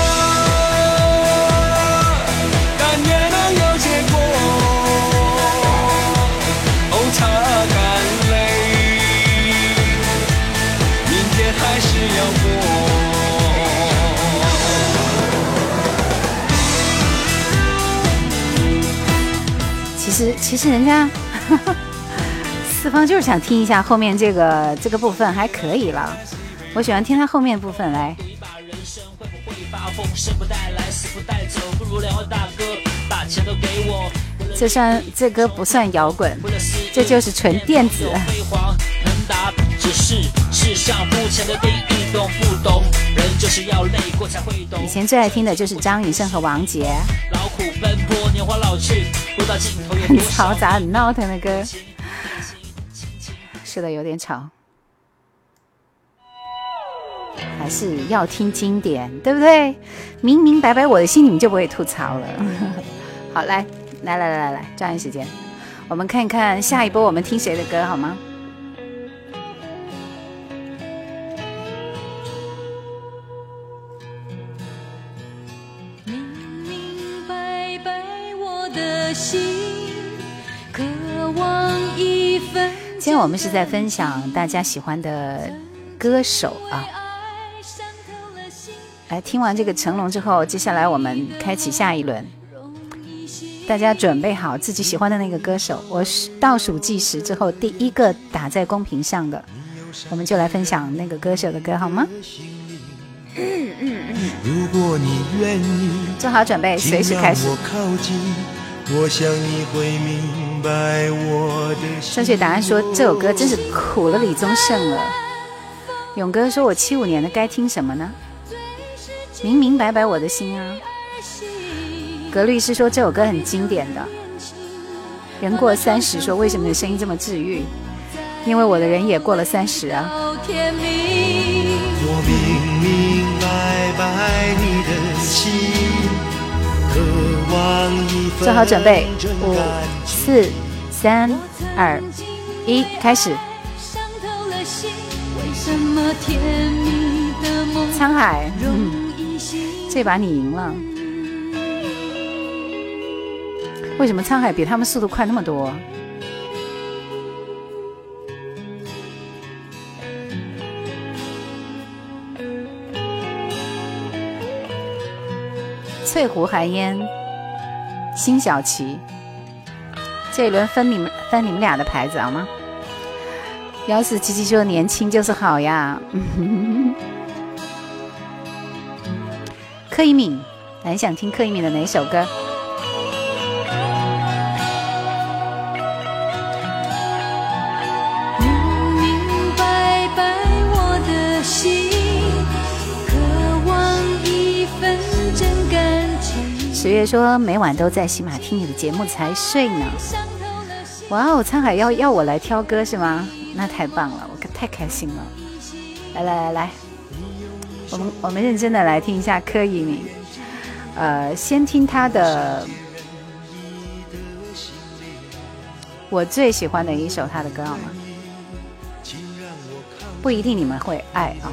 其实人家四方就是想听一下后面这个这个部分还可以了。我喜欢听他后面部分来。这算这歌不算摇滚，这就是纯电子。世上肤浅的定义，懂不懂？人就是要累过才会懂以。前最爱听的就是张雨生和王杰，劳苦奔波，年华老去，不到尽头有很嘈？杂、很闹腾的歌。是的，有点吵。还是要听经典，对不对？明明白白我的心，你们就不会吐槽了。(laughs) 好，来，来来来来来，抓紧时间，我们看一看下一波我们听谁的歌好吗？心，渴望一份。今天我们是在分享大家喜欢的歌手啊。来，听完这个成龙之后，接下来我们开启下一轮。大家准备好自己喜欢的那个歌手，我倒数计时之后第一个打在公屏上的，我们就来分享那个歌手的歌好吗？如果你愿意，做好准备，随时开始。我想你会明白我的心。正确答案说这首歌真是苦了李宗盛了。勇哥说：“我七五年的该听什么呢？明明白白我的心啊。”格律师说这首歌很经典的。人过三十说为什么你的声音这么治愈？因为我的人也过了三十啊。我明明白白你的心，渴望一份做好准备，五、四、三、二、一，开始。沧海，嗯，这把你赢了。为什么沧海比他们速度快那么多？翠湖寒烟，辛晓琪，这一轮分你们分你们俩的牌子好吗？幺四七七说年轻就是好呀。(laughs) 柯以敏，很想听柯以敏的哪首歌？十月说每晚都在喜马听你的节目才睡呢。哇哦，沧海要要我来挑歌是吗？那太棒了，我可太开心了。来来来来，我们我们认真的来听一下柯以敏。呃，先听他的，我最喜欢的一首他的歌好吗？不一定你们会爱啊。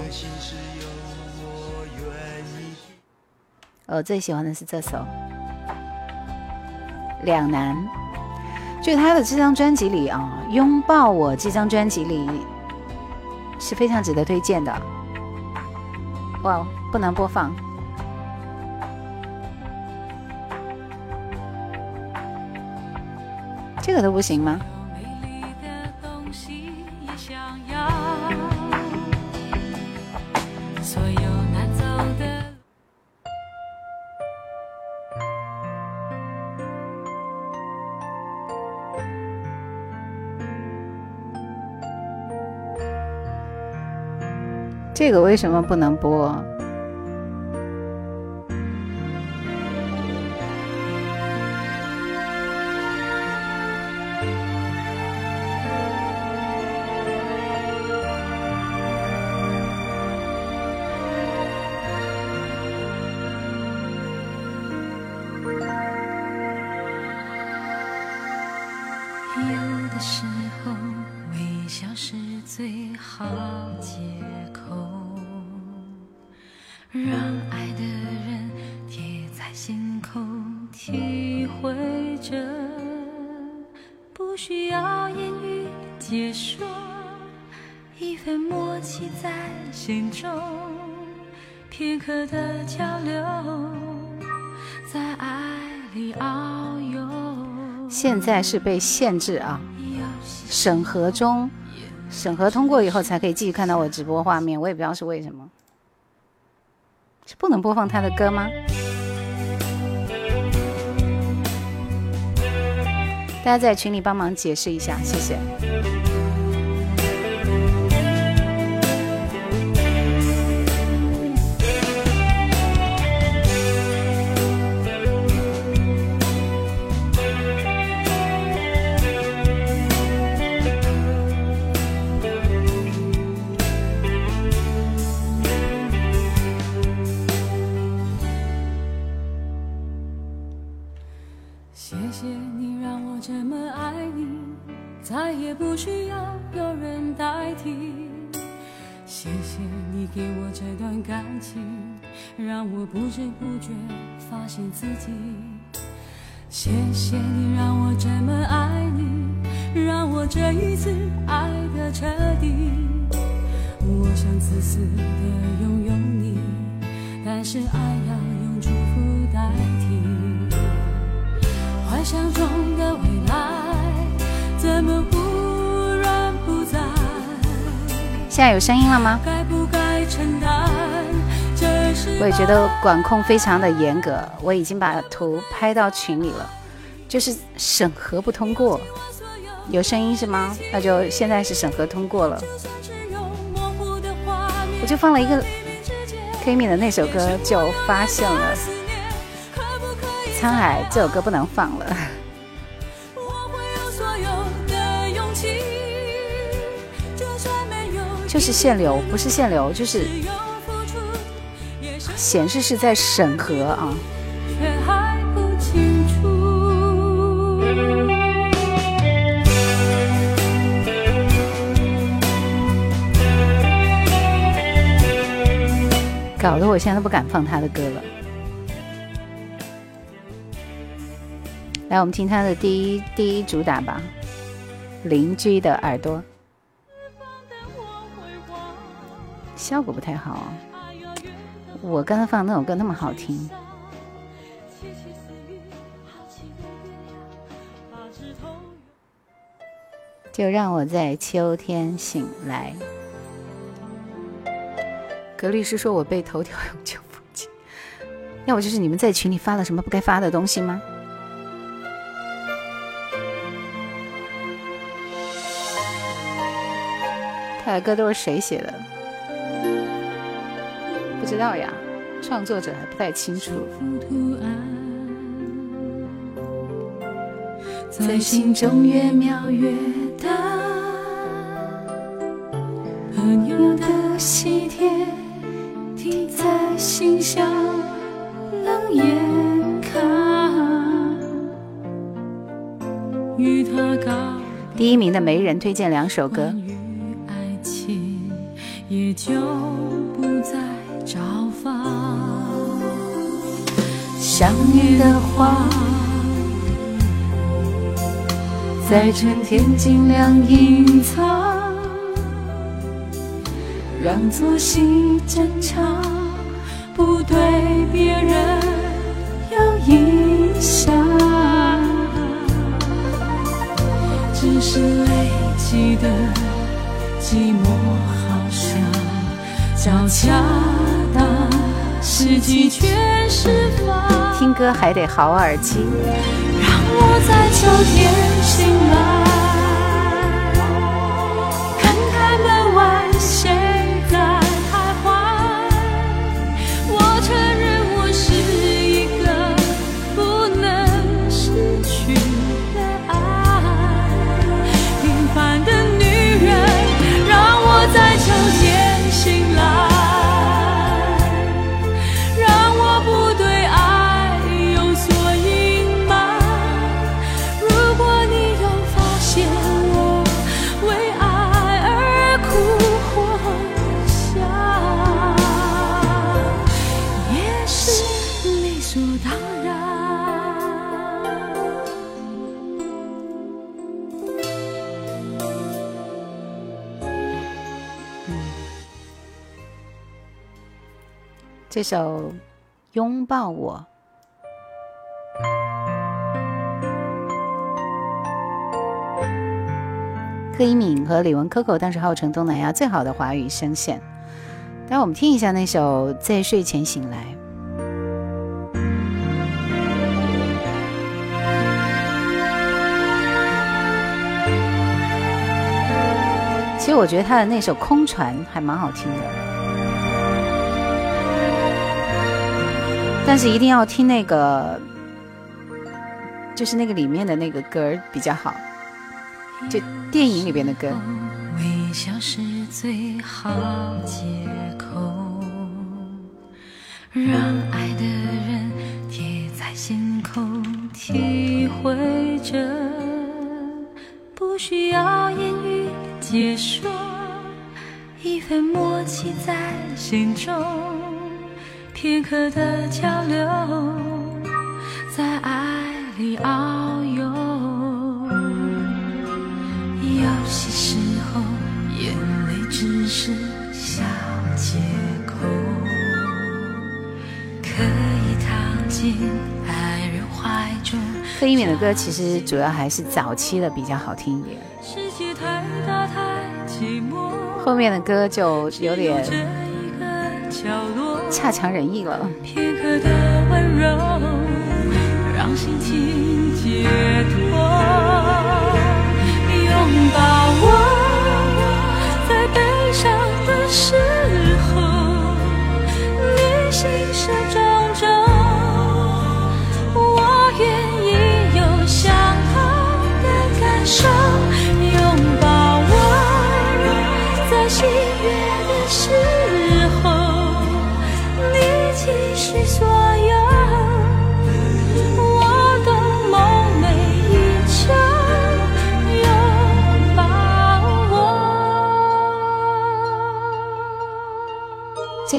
我最喜欢的是这首《两难》。就他的这张专辑里啊，《拥抱我》这张专辑里是非常值得推荐的。哇，不能播放。这个都不行吗？这个为什么不能播？在是被限制啊，审核中，审核通过以后才可以继续看到我直播画面，我也不知道是为什么。是不能播放他的歌吗？大家在群里帮忙解释一下，谢。谢在有声音了吗？我也觉得管控非常的严格，我已经把图拍到群里了，就是审核不通过，有声音是吗？那就现在是审核通过了。我就放了一个 Kimi 的那首歌，就发现了《沧海》这首歌不能放了。是限流，不是限流，就是显示是在审核啊。搞得我现在都不敢放他的歌了。来，我们听他的第一第一主打吧，《邻居的耳朵》，效果不太好。啊我刚才放那首歌那么好听，就让我在秋天醒来。格律师说：“我被头条永久封禁，要不就是你们在群里发了什么不该发的东西吗？”他的歌都是谁写的？不知道呀，创作者还不太清楚。在心中越描越大，朋友的喜帖。在心上冷眼看。与他告第一名的媒人推荐两首歌。爱情也就找访。相遇的花，在春天尽量隐藏。让作息正常，不对别人有影响。只是累积的寂寞，好像交加时机全释放。听歌还得好耳机。让我在秋天醒来。这首《拥抱我》，柯以敏和李玟 Coco 当时号称东南亚最好的华语声线。待会我们听一下那首《在睡前醒来》。其实我觉得他的那首《空船》还蛮好听的。但是一定要听那个，就是那个里面的那个歌比较好，就电影里边的歌。微笑是最好借口，让爱的人贴在心口，体会着，不需要言语解说，一份默契在心中。片刻的交流，在爱里遨游。有些时候，眼泪只是小借口，可以躺进爱人怀中。柯以敏的歌其实主要还是早期的比较好听一点，后面的歌就有点恰强人意了。片刻的温柔让心情解脱。拥抱我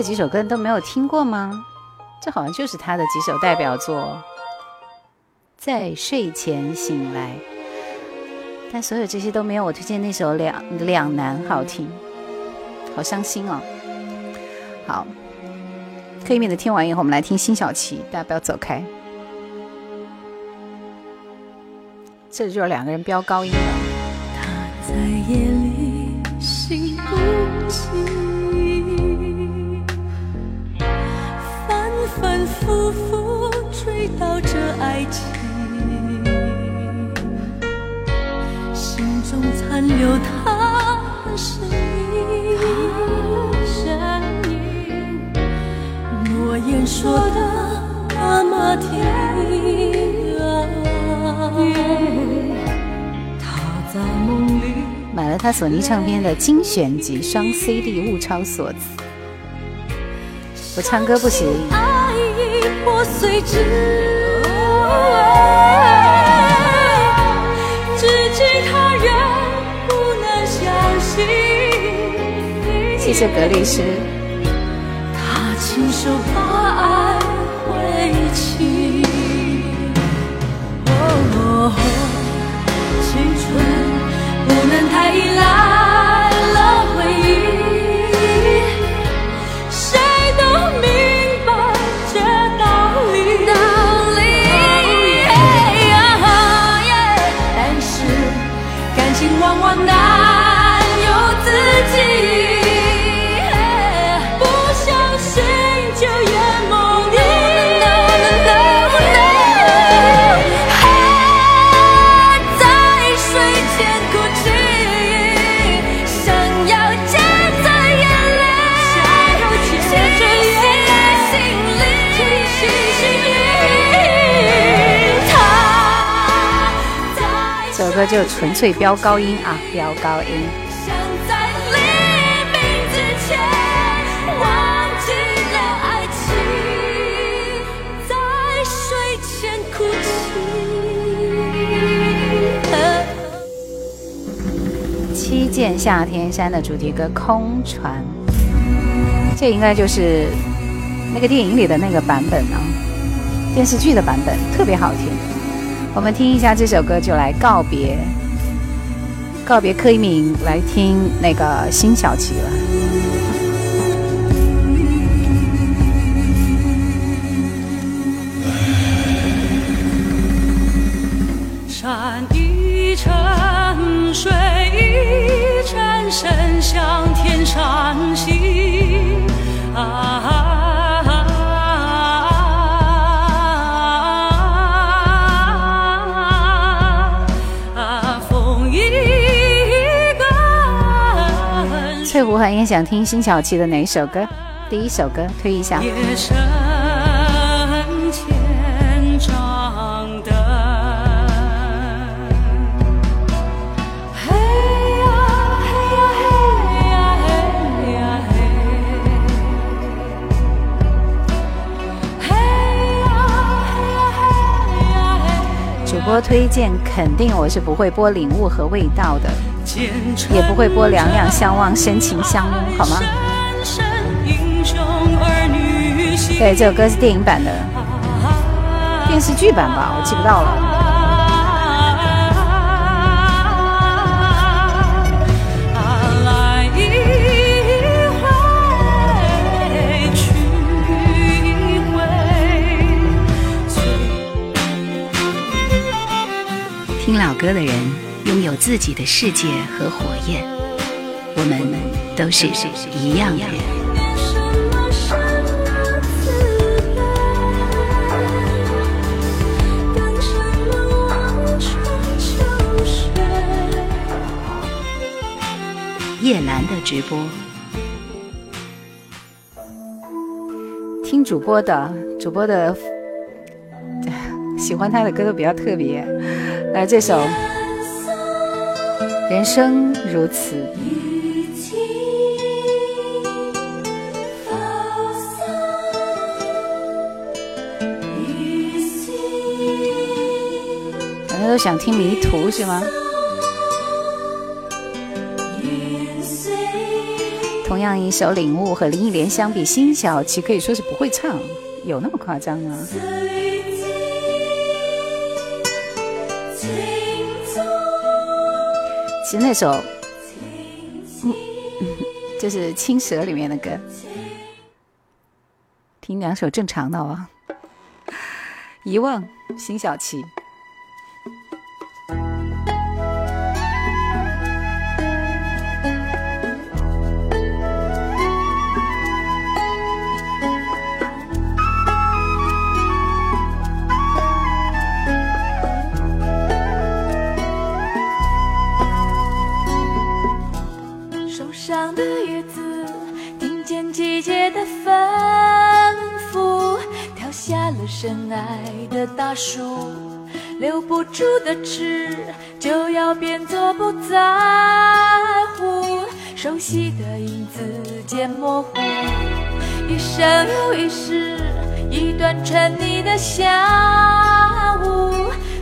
这几首歌你都没有听过吗？这好像就是他的几首代表作。在睡前醒来，但所有这些都没有我推荐那首《两两难》好听，好伤心哦。好，可以免的听完以后，我们来听辛晓琪，大家不要走开。这里就是两个人飙高音了。他在夜反复复追悼着爱情，心中残留他的身影，身影，诺言说的那么甜啊。他在梦里。买了他索尼唱片的精选集双 CD 物超所值。我唱歌不行，破碎之至今他仍不能相信。谢谢格律师。他亲手把爱挥起。哦，青春不能太依赖就纯粹飙高音啊，飙高音。想在黎明之前忘记了爱情，在睡前哭泣。七剑下天山的主题歌《空船》，这应该就是那个电影里的那个版本啊，电视剧的版本特别好听。我们听一下这首歌，就来告别告别柯以敏，来听那个辛晓琪了。山一程，水一程，身向天上行。啊，根，翠湖寒也想听辛晓琪的哪一首歌？第一首歌推一下。夜深千丈灯。嘿呀嘿呀嘿呀嘿呀嘿，嘿呀嘿呀嘿呀嘿。主播推荐，肯定我是不会播领悟和味道的，也也不会播两两相望、深情相拥，好吗？对，这首歌是电影版的，电视剧版吧，我记不到了。听老歌的人有自己的世界和火焰，我们都是一样的人。叶兰的直播，听主播的，主播的喜欢他的歌都比较特别。来这首《人生如此》，大家都想听迷途是吗？同样一首《领悟》和林忆莲相比，辛晓琪可以说是不会唱，有那么夸张啊？是那首，就是《青蛇》里面的歌，听两首正常的哦，(laughs)《遗忘》辛晓琪。的叶子，听见季节的吩咐，跳下了深爱的大树，留不住的痴，就要变作不在乎。熟悉的影子渐模糊，一生又一世，一段沉溺的下午。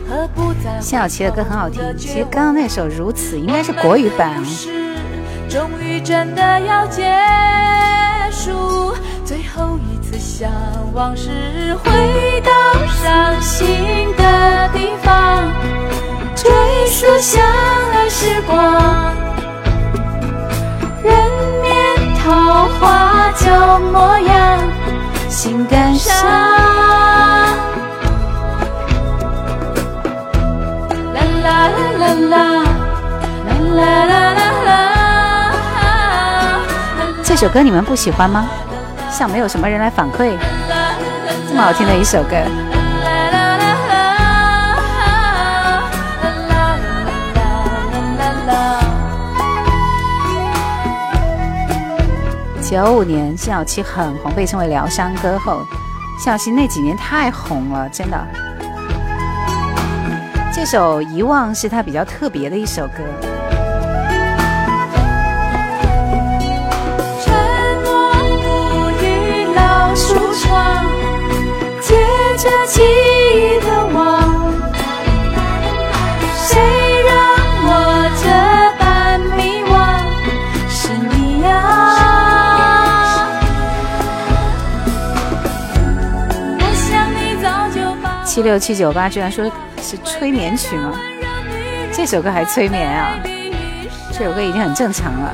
和不在乎辛晓琪的歌很好听，其实刚刚那首《如此》应该是国语版。终于真的要结束，最后一次向往事回到伤心的地方，追溯相爱时光，人面桃花旧模样，心感伤。啦啦，啦啦啦啦啦。这首歌你们不喜欢吗？像没有什么人来反馈，这么好听的一首歌。九五年，辛晓琪很红，被称为疗伤歌后。辛晓琪那几年太红了，真的。这首《遗忘》是她比较特别的一首歌。记忆的网，谁让我这般迷惘？是你呀！我想你早就把七六七九八居然说是催眠曲吗？这首歌还催眠啊？这首歌已经很正常了。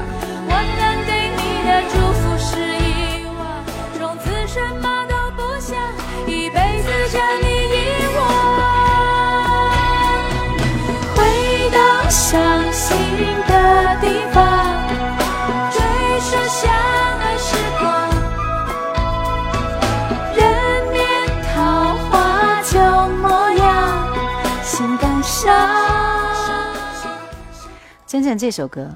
正这首歌，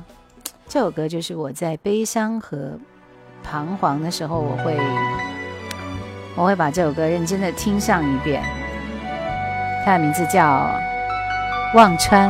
这首歌就是我在悲伤和彷徨的时候，我会我会把这首歌认真的听上一遍。它的名字叫《忘川》。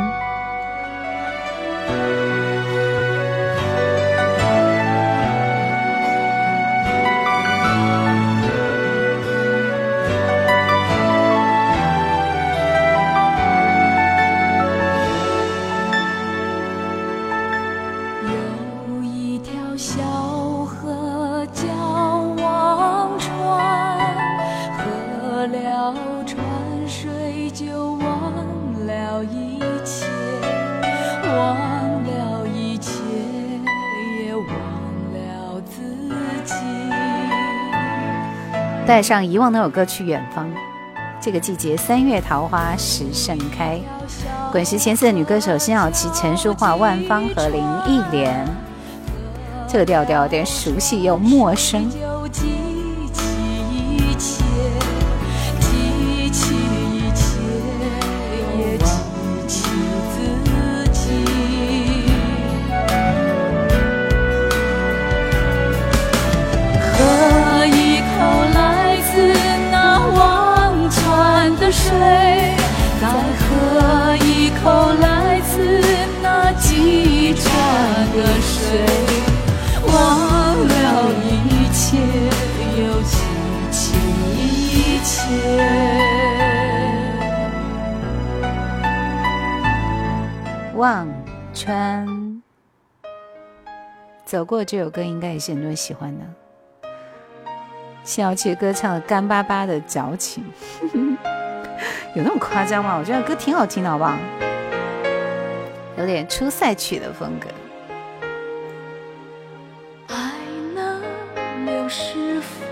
带上遗忘那首歌去远方。这个季节，三月桃花时盛开。滚石前四的女歌手辛晓琪、陈淑桦、万芳和林忆莲，这个调调有点熟悉又陌生。川，走过这首歌应该也是很多人喜欢的。谢瑶琪歌唱的干巴巴的矫情，(laughs) 有那么夸张吗？我觉得歌挺好听的，好不好？有点出赛曲的风格。爱那刘师傅，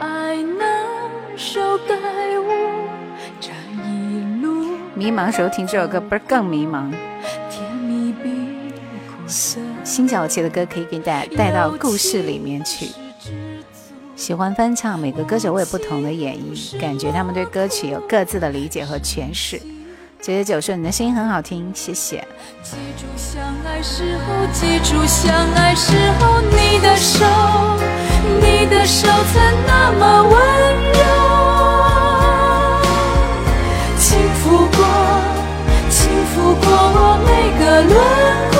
爱那手盖我，这一路迷茫时候听这首歌，不是更迷茫？甜蜜比苦涩。辛晓琪的歌可以给大家带到故事里面去。喜欢翻唱，每个歌手会有不同的演绎，感觉他们对歌曲有各自的理解和诠释。九九九说你的声音很好听，谢谢。记住相爱时候，记住相爱时候，你的手，你的手曾那么温柔，轻抚过，轻抚过我每个轮廓。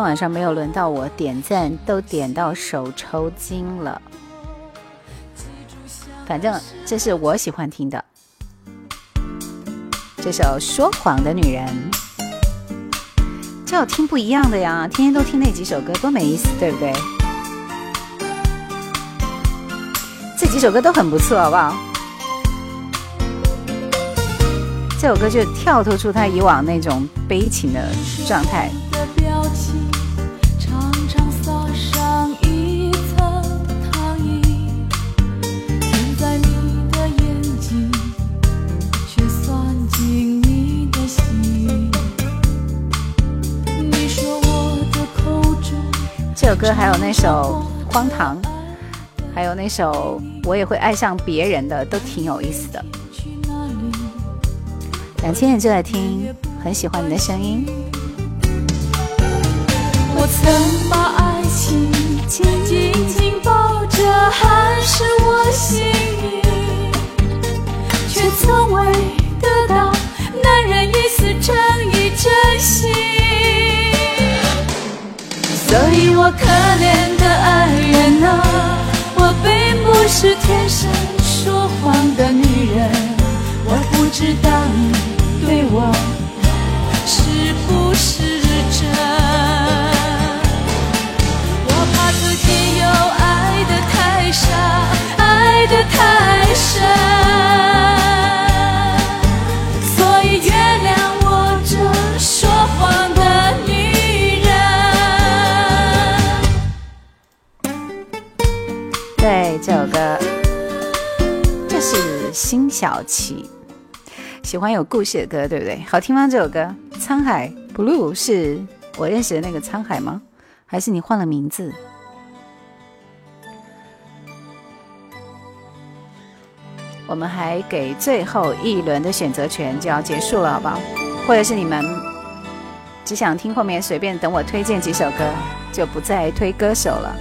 天晚上没有轮到我点赞，都点到手抽筋了。反正这是我喜欢听的，这首《说谎的女人》，这有听不一样的呀，天天都听那几首歌，多没意思，对不对？这几首歌都很不错，好不好？这首歌就跳脱出他以往那种悲情的状态，首歌还有那首《荒唐》，还有那首《我也会爱上别人的》，都挺有意思的。两千年就在听，很喜欢你的声音。我曾把爱情紧紧抱着，含是我心意，却从未得到男人一丝真意真心。所以我可怜的爱人啊，我并不是天生说谎的女人，我不知道你对我是不是。对，这首歌，这是辛晓琪，喜欢有故事的歌，对不对？好听吗？这首歌《沧海 Blue》是我认识的那个沧海吗？还是你换了名字？我们还给最后一轮的选择权就要结束了，好不好？或者是你们只想听后面随便等我推荐几首歌，就不再推歌手了。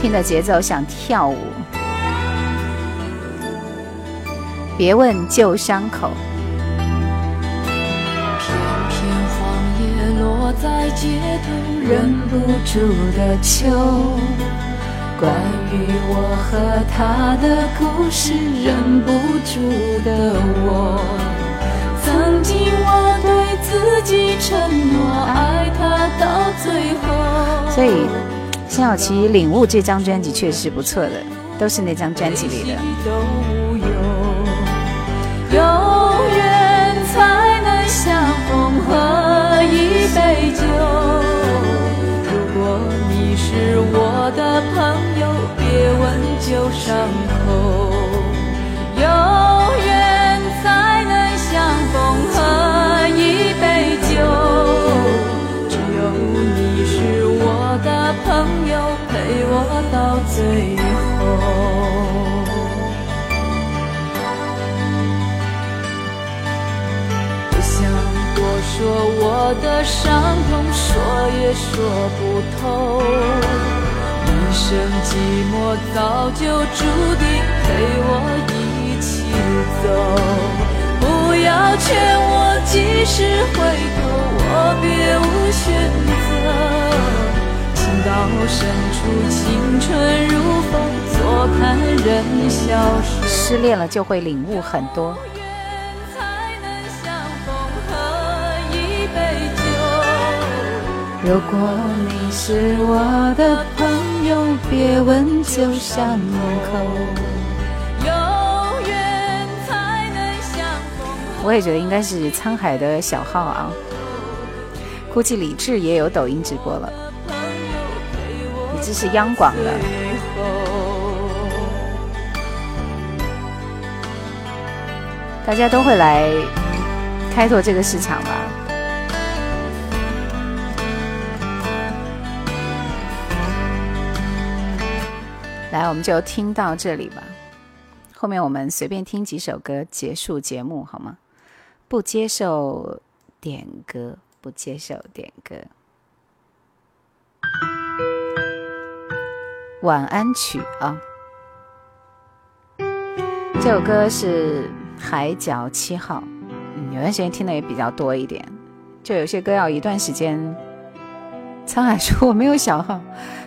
听着节奏想跳舞，别问旧伤口。片片黄叶落在街头，忍不住的秋。关于我和他的故事，忍不住的我。曾经我对自己承诺，爱他到最后。所以，辛晓琪《领悟》这张专辑确实不错的，都是那张专辑里的。都无有，有缘才能相逢，喝一杯酒。如果你是我的朋友，别问旧伤口。有缘才能相逢，喝一杯酒。到最后。不想多说我的伤痛，说也说不透。一生寂寞早就注定陪我一起走。不要劝我及时回头，我别无选择。情到深处，青春如风，坐看人消失。失恋了就会领悟很多。才能相逢喝一杯酒。如果你是我的朋友，别问旧山口。有缘才能相逢。我也觉得应该是沧海的小号啊，估计李志也有抖音直播了。李志是央广的，大家都会来开拓这个市场吧。来，我们就听到这里吧。后面我们随便听几首歌结束节目好吗？不接受点歌，不接受点歌。晚安曲啊，这首歌是《海角七号》，嗯，有段时间听的也比较多一点，就有些歌要一段时间。沧海说我没有小号，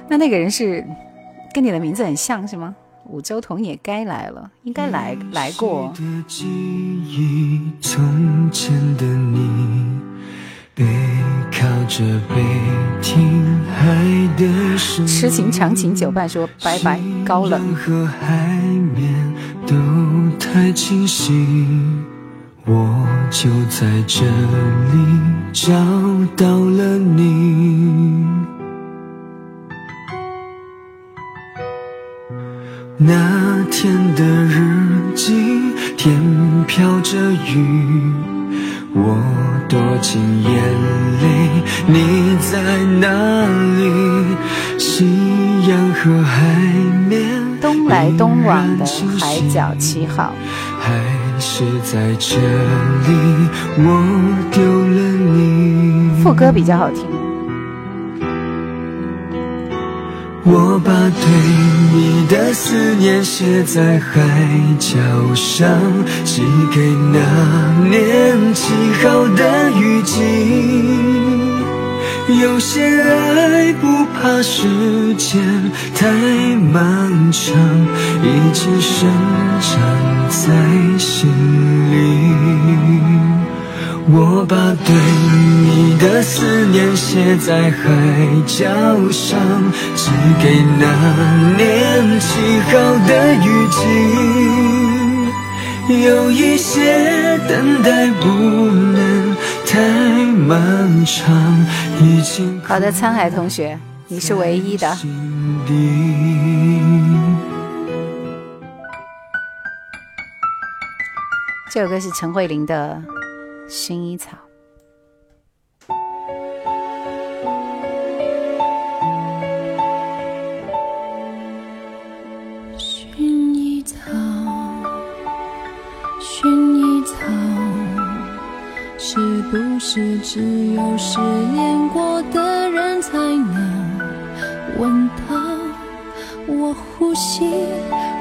那那个人是跟你的名字很像是吗？五洲同也该来了，应该来来过。的记忆，从前的你，痴情长情久伴说拜拜，高冷。和海面都太清晰，我就在这里找到了你。那天的日记，天飘着雨，我躲进眼泪，你在哪里？夕阳和海面，东来东往的海角七号，还是在这里，我丢了你。副歌比较好听。我把对你的思念写在海角上，寄给那年七号的雨季。有些爱不怕时间太漫长，已经生长在心里。我把对你的思念写在海角上，寄给那年七号的雨季。有一些等待不能太漫长，已经好的，沧海同学，你是唯一的。这首歌是陈慧琳的《薰衣草》。薰衣草，薰衣草，是不是只有失恋过的人才能闻到？我呼吸，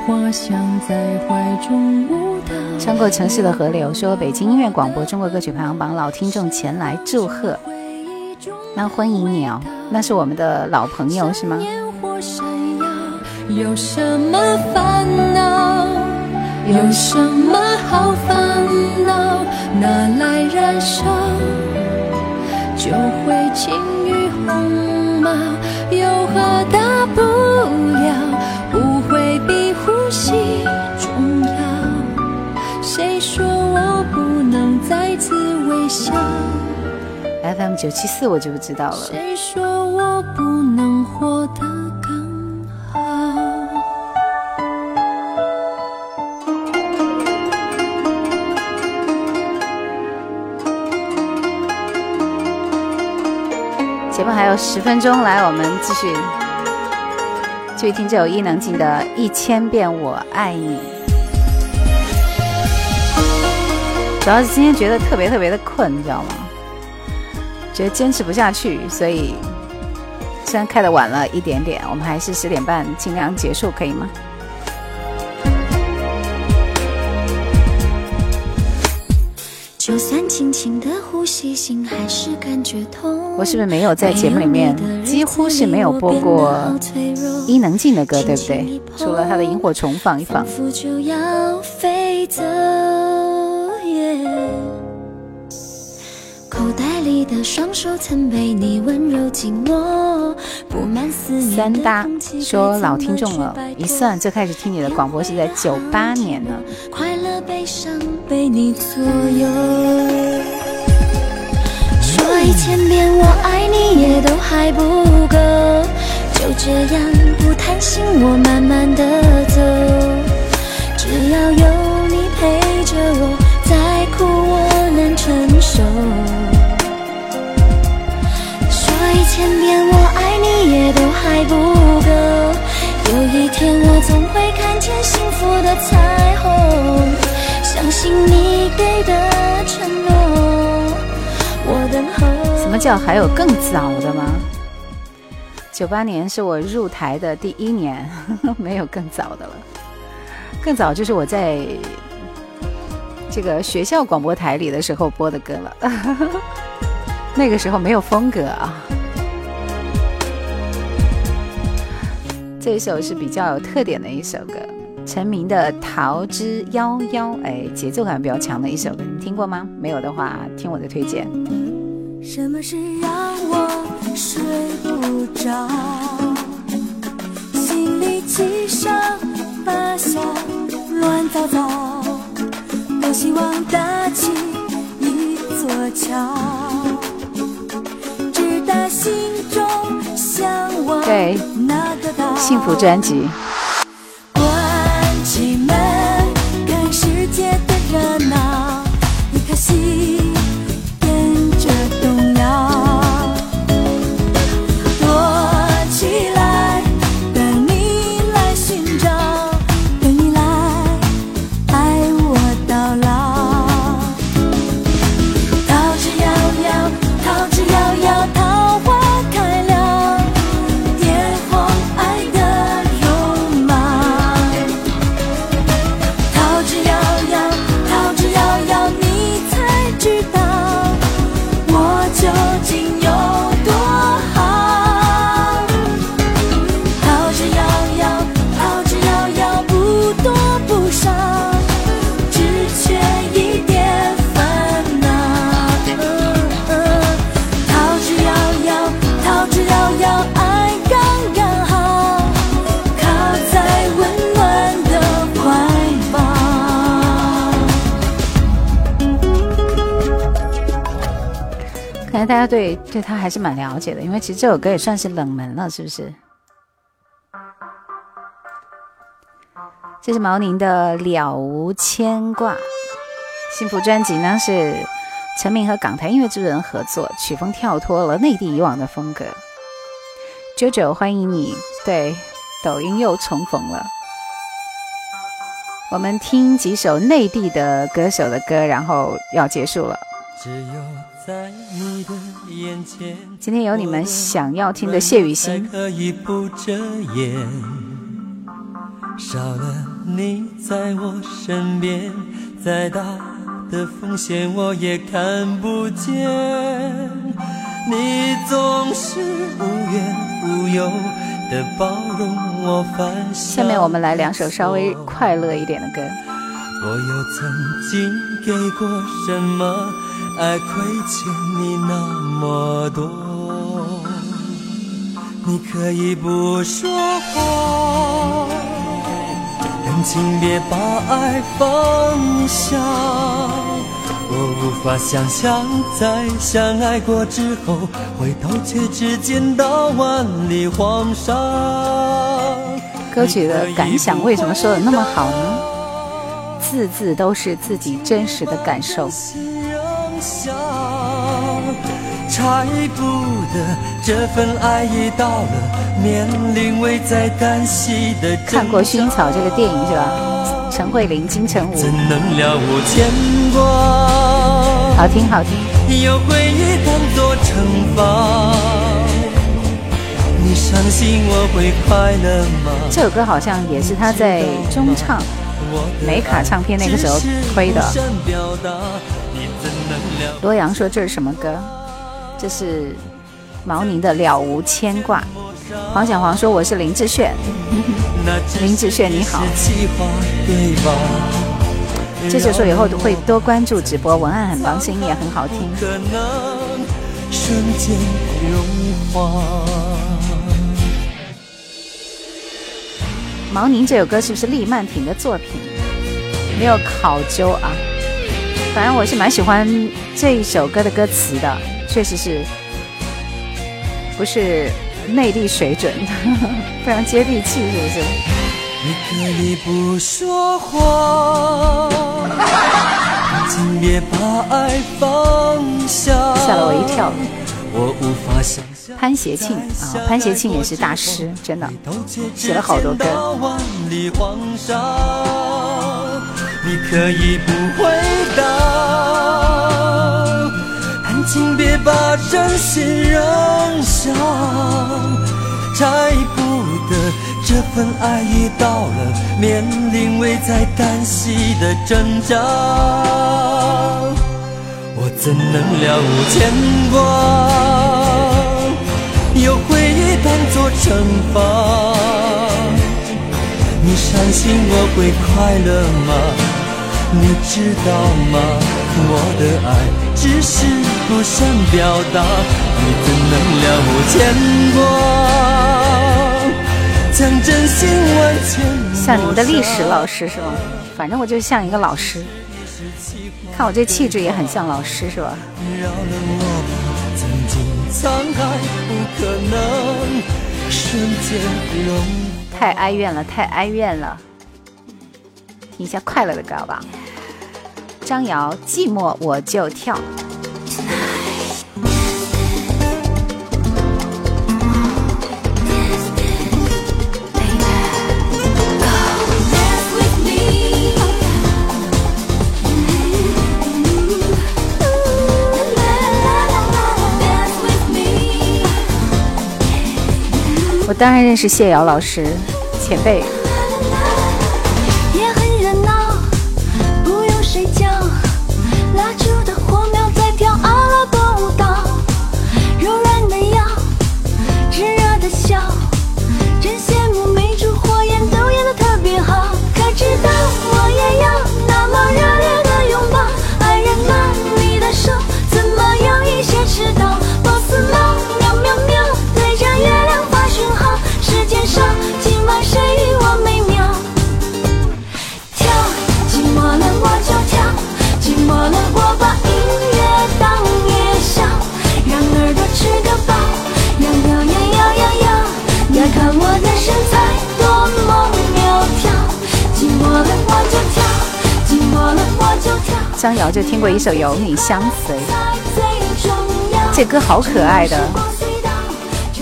花香在怀中舞蹈。穿过城市的河流，说北京音乐广播中国歌曲排行榜老听众前来祝贺。那欢迎你哦，那是我们的老朋友是吗？有什么烦恼？有什么好烦恼？拿来燃烧，就会轻于鸿毛。有何大不了？不会比呼吸重要。谁说我不能再次微笑？FM 九七四我就不知道了。谁说我不能活得更好？节目还有十分钟，来，我们继续继续听这首伊能静的《一千遍我爱你》。主要是今天觉得特别特别的困，你知道吗？觉得坚持不下去，所以虽然开的晚了一点点，我们还是十点半尽量结束，可以吗？就算轻轻的呼吸，心还是感觉痛。我是不是没有在节目里面几乎是没有播过伊能静的歌，对不对？除了她的《萤火虫》放一放。口袋里的双手曾被你温柔紧握，布满思念三搭说老听众了，一算最开始听你的广播是在九八年呢。快乐悲伤被你左右。说一千遍我爱你也都还不够，就这样不贪心，我慢慢的走。只要有你陪着我，再苦我能承受。说一千遍我爱你也都还不够，有一天我总会看见幸福的彩虹，相信你候。什么叫还有更早的吗？九八年是我入台的第一年，(laughs) 没有更早的了。更早就是我在这个学校广播台里的时候播的歌了。(laughs) 那个时候没有风格啊。这首是比较有特点的一首歌，陈明的《桃之夭夭》，哎，节奏感比较强的一首歌，你听过吗？没有的话，听我的推荐。什么事让我睡不着？心里七上八下，乱糟糟。多希望搭起一座桥，直达心中向往对那个岛。幸福专辑。大家对对他还是蛮了解的，因为其实这首歌也算是冷门了，是不是？这是毛宁的《了无牵挂》，幸福专辑呢是陈明和港台音乐制作人合作，曲风跳脱了内地以往的风格。JoJo，欢迎你，对，抖音又重逢了。我们听几首内地的歌手的歌，然后要结束了。只有，今天有你们想要听的谢雨欣，可以不遮掩。少了你在我身边，再大的风险我也看不见。你总是无怨无忧的包容我。下面我们来两首稍微快乐一点的歌。我又曾经给过什么，爱亏欠你那么多？你可以不说话，但请别把爱放下。我无法想象，在相爱过之后，回头却只见到万里黄沙。歌曲的感想为什么说的那么好呢？字字都是自己真实的感受。拆不得这份爱已到了面临危在旦夕的看过《薰衣草》这个电影是吧？陈慧琳、金城武。怎能了无牵挂？好听好听。有回忆当作惩罚，你相信我会快乐吗？这首歌好像也是他在中唱美卡唱片那个时候推的。罗阳说这是什么歌？这是毛宁的《了无牵挂》。黄小黄说我是林志炫，(laughs) 林志炫你好。这就说以后会多关注直播，文案很棒，声音也很好听。毛宁这首歌是不是厉曼婷的作品？没有考究啊。反正我是蛮喜欢这一首歌的歌词的，确实是不是内地水准，(laughs) 非常接地气，是不是？你可以不说话，请别把爱放下。吓了我一跳。我无法想象。潘协庆啊，潘协庆也是大师，真的写了好多歌。你可以不回答，但请别把真心扔下，摘不得这份爱已到了面临危在旦夕的挣扎，我怎能了无牵挂？有回忆当作惩罚，你相信我会快乐吗？你知道吗？我的爱只是不想表达，你怎能了无牵挂？将真心完全像你们的历史老师是吗？反正我就像一个老师，看我这气质也很像老师是吧？饶了我吧，曾经沧海不可能瞬间融。太哀怨了，太哀怨了。听一下快乐的歌好吧。张瑶，寂寞我就跳。我当然认识谢瑶老师，前辈。张瑶就听过一首《有你相随》，这歌好可爱的，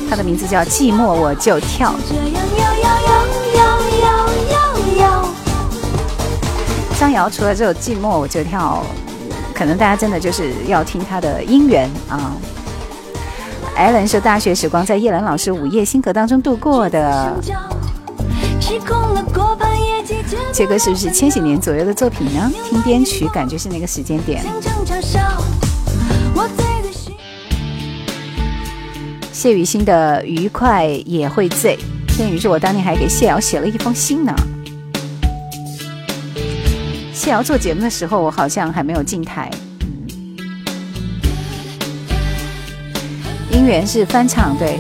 它的名字叫《寂寞我就跳》。张瑶除了这首《寂寞我就跳》，可能大家真的就是要听她的姻缘啊。艾伦说大学时光在叶兰老师午夜星河当中度过的，这歌是不是千禧年左右的作品呢？听编曲感觉是那个时间点。谢雨欣的愉快也会醉。天宇是，我当年还给谢瑶写了一封信呢。谢瑶做节目的时候，我好像还没有进台。姻缘是翻唱，对，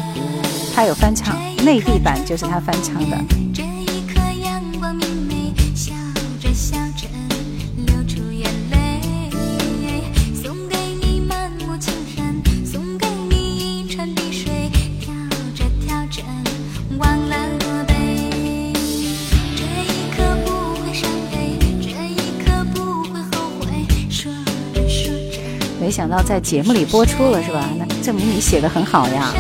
他有翻唱，内地版就是他翻唱的。到在节目里播出了，是吧？那证明你写的很好呀。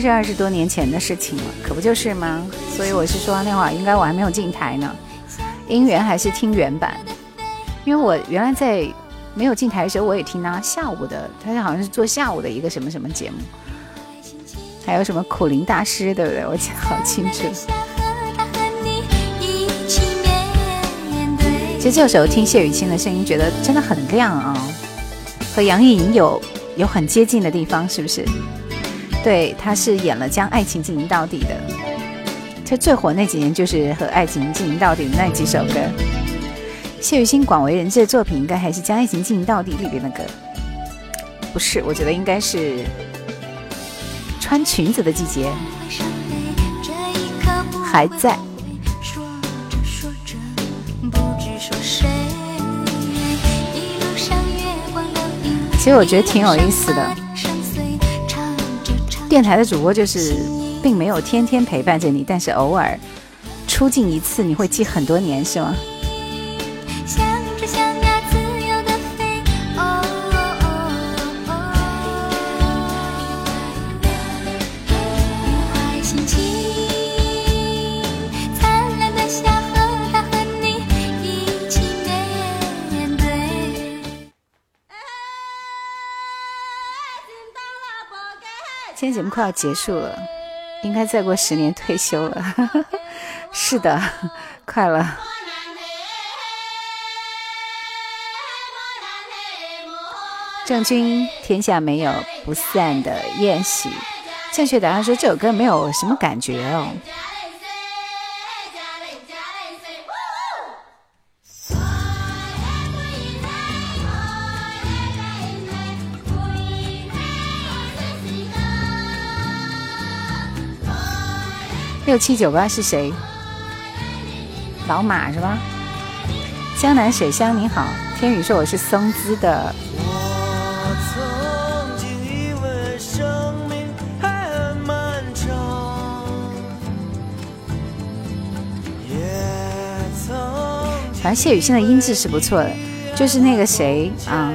是二十多年前的事情了，可不就是吗？所以我是说那会儿应该我还没有进台呢，音源还是听原版，因为我原来在没有进台的时候我也听啊，下午的，他好像是做下午的一个什么什么节目，还有什么苦灵大师，对不对？我记得好清楚。其实这个时候听谢雨清的声音，觉得真的很亮啊，和杨钰莹有有很接近的地方，是不是？对，他是演了《将爱情进行到底》的，就最火那几年就是和《爱情进行到底》的那几首歌。谢雨欣广为人知的作品，应该还是《将爱情进行到底》里边的歌，不是？我觉得应该是《穿裙子的季节》，还在。其实我觉得挺有意思的。电台的主播就是，并没有天天陪伴着你，但是偶尔出镜一次，你会记很多年，是吗？节目快要结束了，应该再过十年退休了。(laughs) 是的，快了。郑钧，天下没有不散的宴席。正确答案是这首歌没有什么感觉哦。六七九八是谁？老马是吧？江南水乡你好，天宇说我是松滋的。反正谢雨欣的音质是不错的，就是那个谁啊，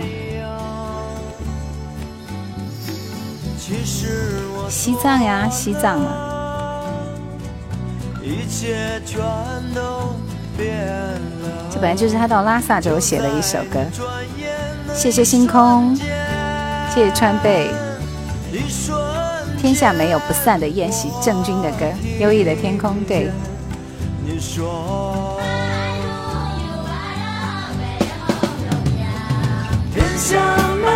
西藏呀，西藏啊。这本来就是他到拉萨之后写的一首歌。谢谢星空，谢谢川贝。天下没有不散的宴席，郑钧的歌，优异的天空，对。天下没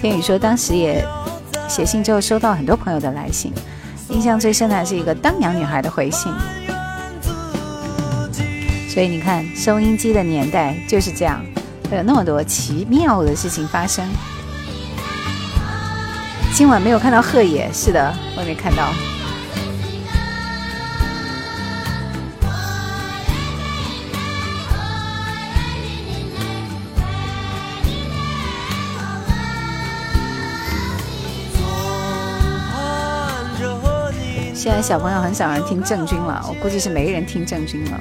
天宇说，当时也写信之后，收到很多朋友的来信。印象最深的还是一个当阳女孩的回信，所以你看，收音机的年代就是这样，会有那么多奇妙的事情发生。今晚没有看到贺野，是的，我也没看到。小朋友很少人听郑钧了，我估计是没人听郑钧了。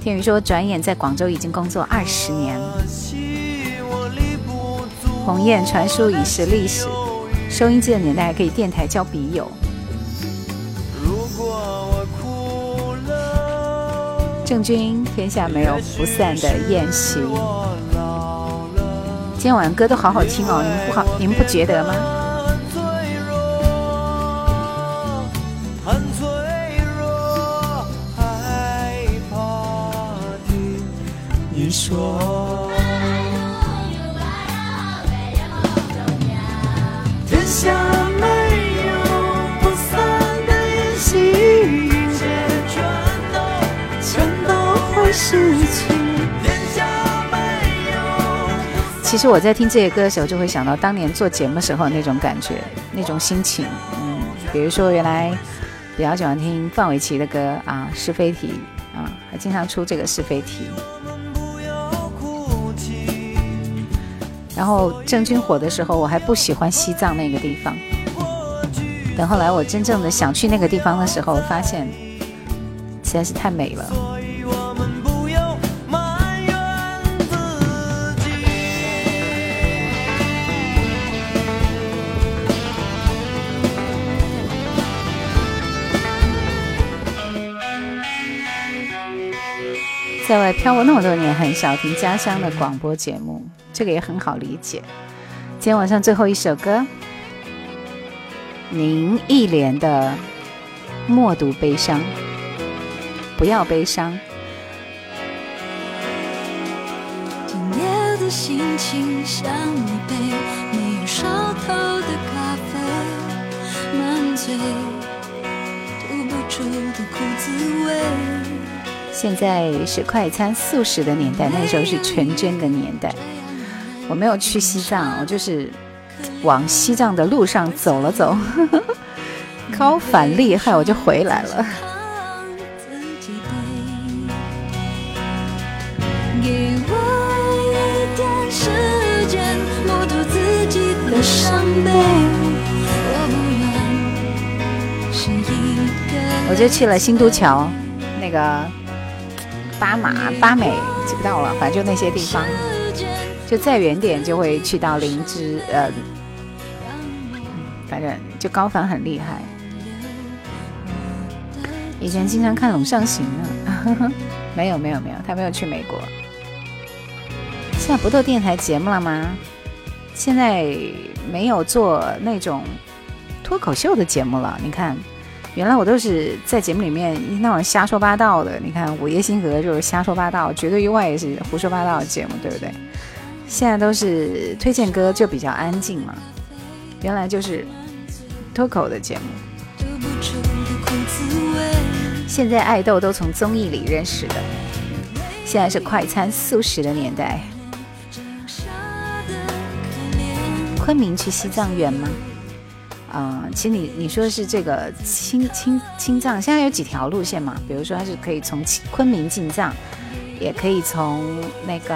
天宇说，转眼在广州已经工作二十年。鸿雁传书已是历史，收音机的年代还可以电台交笔友。郑钧，天下没有不散的宴席。今天晚上歌都好好听哦，你们不好，你们不觉得吗？说，天下没有不散的宴席，一切全都全都会失去。天下没有，其实我在听这些歌的时候，就会想到当年做节目时候那种感觉，那种心情。嗯，比如说原来比较喜欢听范玮琪的歌啊，是非题啊，还经常出这个是非题。然后郑钧火的时候，我还不喜欢西藏那个地方。等后来我真正的想去那个地方的时候，发现实在是太美了。在外漂泊那么多年，很少听家乡的广播节目，这个也很好理解。今天晚上最后一首歌，林忆莲的《默读悲伤》，不要悲伤。今夜的心情像一杯没有烧透的咖啡，满嘴吐不出的苦滋味。现在是快餐速食的年代，那时候是纯真的年代。我没有去西藏，我就是往西藏的路上走了走，(laughs) 高反厉害，我就回来了。我就去了新都桥，那个巴马、巴美记不到了，反正就那些地方。就再远点就会去到灵芝，呃，反正就高反很厉害。以前经常看《龙上行》(laughs) 呢，没有没有没有，他没有去美国。现在不做电台节目了吗？现在没有做那种脱口秀的节目了。你看，原来我都是在节目里面一那种瞎说八道的。你看《午夜星河》就是瞎说八道，绝对意外也是胡说八道的节目，对不对？现在都是推荐歌，就比较安静嘛。原来就是脱口的节目。现在爱豆都从综艺里认识的。现在是快餐速食的年代。昆明去西藏远吗？啊、其实你你说是这个青青青藏，现在有几条路线嘛？比如说它是可以从昆明进藏，也可以从那个。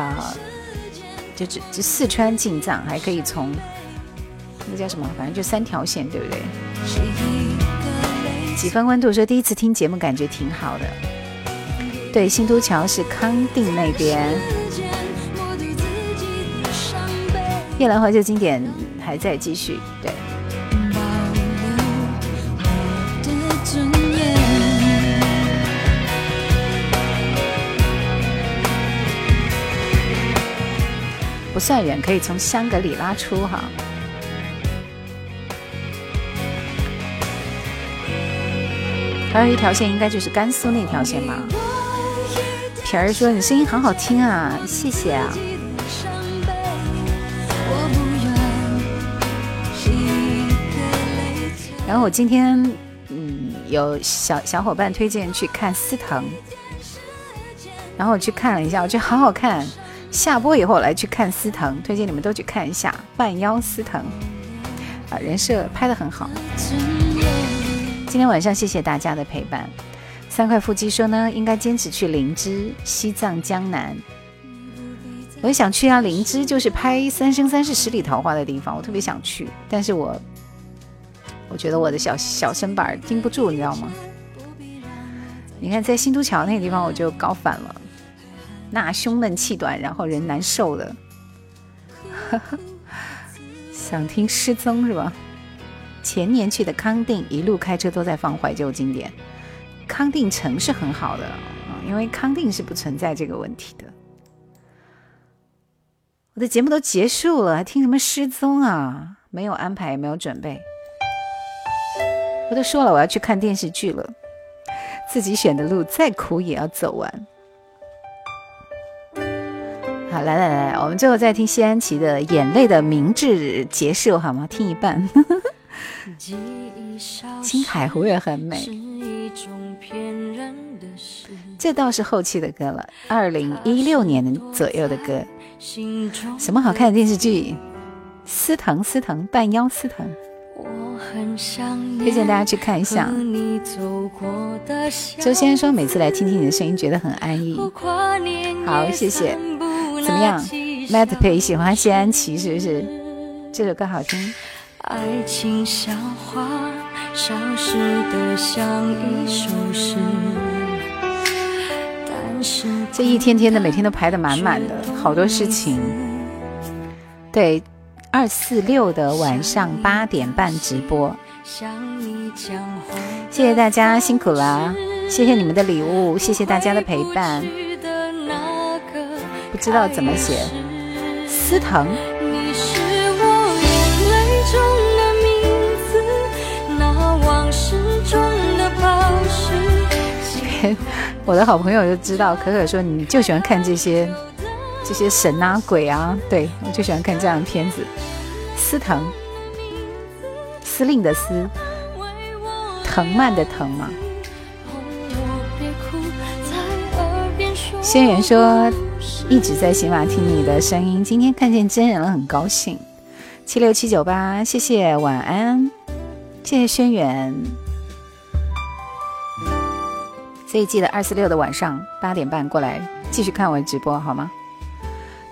就只就四川进藏，还可以从那叫什么，反正就三条线，对不对？几分温度说第一次听节目感觉挺好的。对，新都桥是康定那边。夜来怀旧经典还在继续，对。不算远，可以从香格里拉出哈。还有一条线，应该就是甘肃那条线吧。皮儿说：“你声音好好听啊，谢谢啊。”然后我今天，嗯，有小小伙伴推荐去看司藤，然后我去看了一下，我觉得好好看。下播以后来去看司藤，推荐你们都去看一下《半妖司藤》啊，人设拍的很好。今天晚上谢谢大家的陪伴。三块腹肌说呢，应该坚持去灵芝、西藏、江南。我也想去啊，灵芝就是拍《三生三世十里桃花》的地方，我特别想去，但是我我觉得我的小小身板儿经不住，你知道吗？你看在新都桥那个地方，我就搞反了。那胸闷气短，然后人难受的，(laughs) 想听失踪是吧？前年去的康定，一路开车都在放怀旧经典。康定城是很好的，因为康定是不存在这个问题的。我的节目都结束了，还听什么失踪啊？没有安排，也没有准备。我都说了，我要去看电视剧了。自己选的路再苦也要走完。好，来来来，我们最后再听谢安琪的《眼泪的明智结束》，好吗？听一半。(laughs) 青海湖也很美，这倒是后期的歌了，二零一六年左右的歌。什么好看的电视剧？司藤司藤半妖司藤，推荐大家去看一下。周先生说，每次来听听你的声音，觉得很安逸。好，谢谢。怎么样？Matt 佩喜欢谢安琪是不是？这首歌好听。爱情像花，消失的像一首诗。但是这一天天的，每天都排得满满的，好多事情。对，二四六的晚上八点半直播，谢谢大家辛苦了，谢谢你们的礼物，谢谢大家的陪伴。不知道怎么写，司藤。你是我眼泪中的名字，那往事中的宝石。我的好朋友就知道，可可说你就喜欢看这些这些神啊鬼啊，对我就喜欢看这样的片子。司藤，司令的司，藤蔓的藤嘛。轩辕说一直在喜马听你的声音，今天看见真人了，很高兴。七六七九八，谢谢，晚安，谢谢轩辕。所以记得二四六的晚上八点半过来继续看我的直播好吗？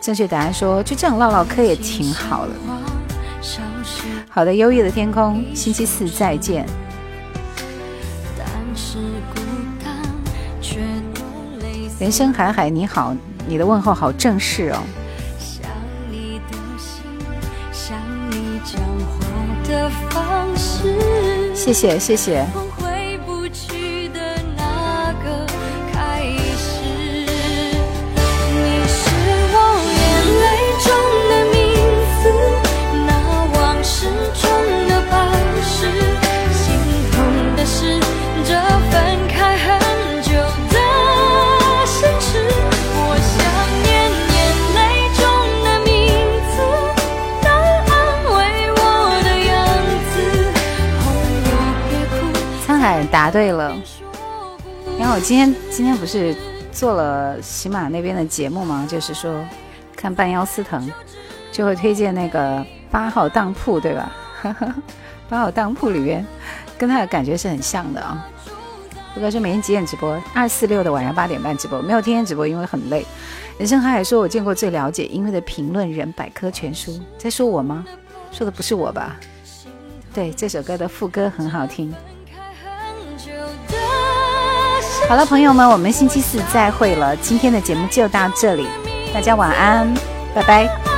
正确答案说就这样唠唠嗑也挺好的。好的，忧郁的天空，星期四再见。人生海海，你好，你的问候好正式哦。想你的心，想你讲话的方式。谢谢谢谢，答对了。然后我今天今天不是做了喜马那边的节目吗？就是说看半腰司藤，就会推荐那个八号当铺，对吧？(laughs) 八号当铺里边跟他的感觉是很像的啊。不过说每天几点直播？二四六的晚上八点半直播，没有天天直播，因为很累。人生海海说，我见过最了解音乐的评论人，百科全书，在说我吗？说的不是我吧？对，这首歌的副歌很好听。好了，朋友们，我们星期四再会了。今天的节目就到这里，大家晚安，拜拜。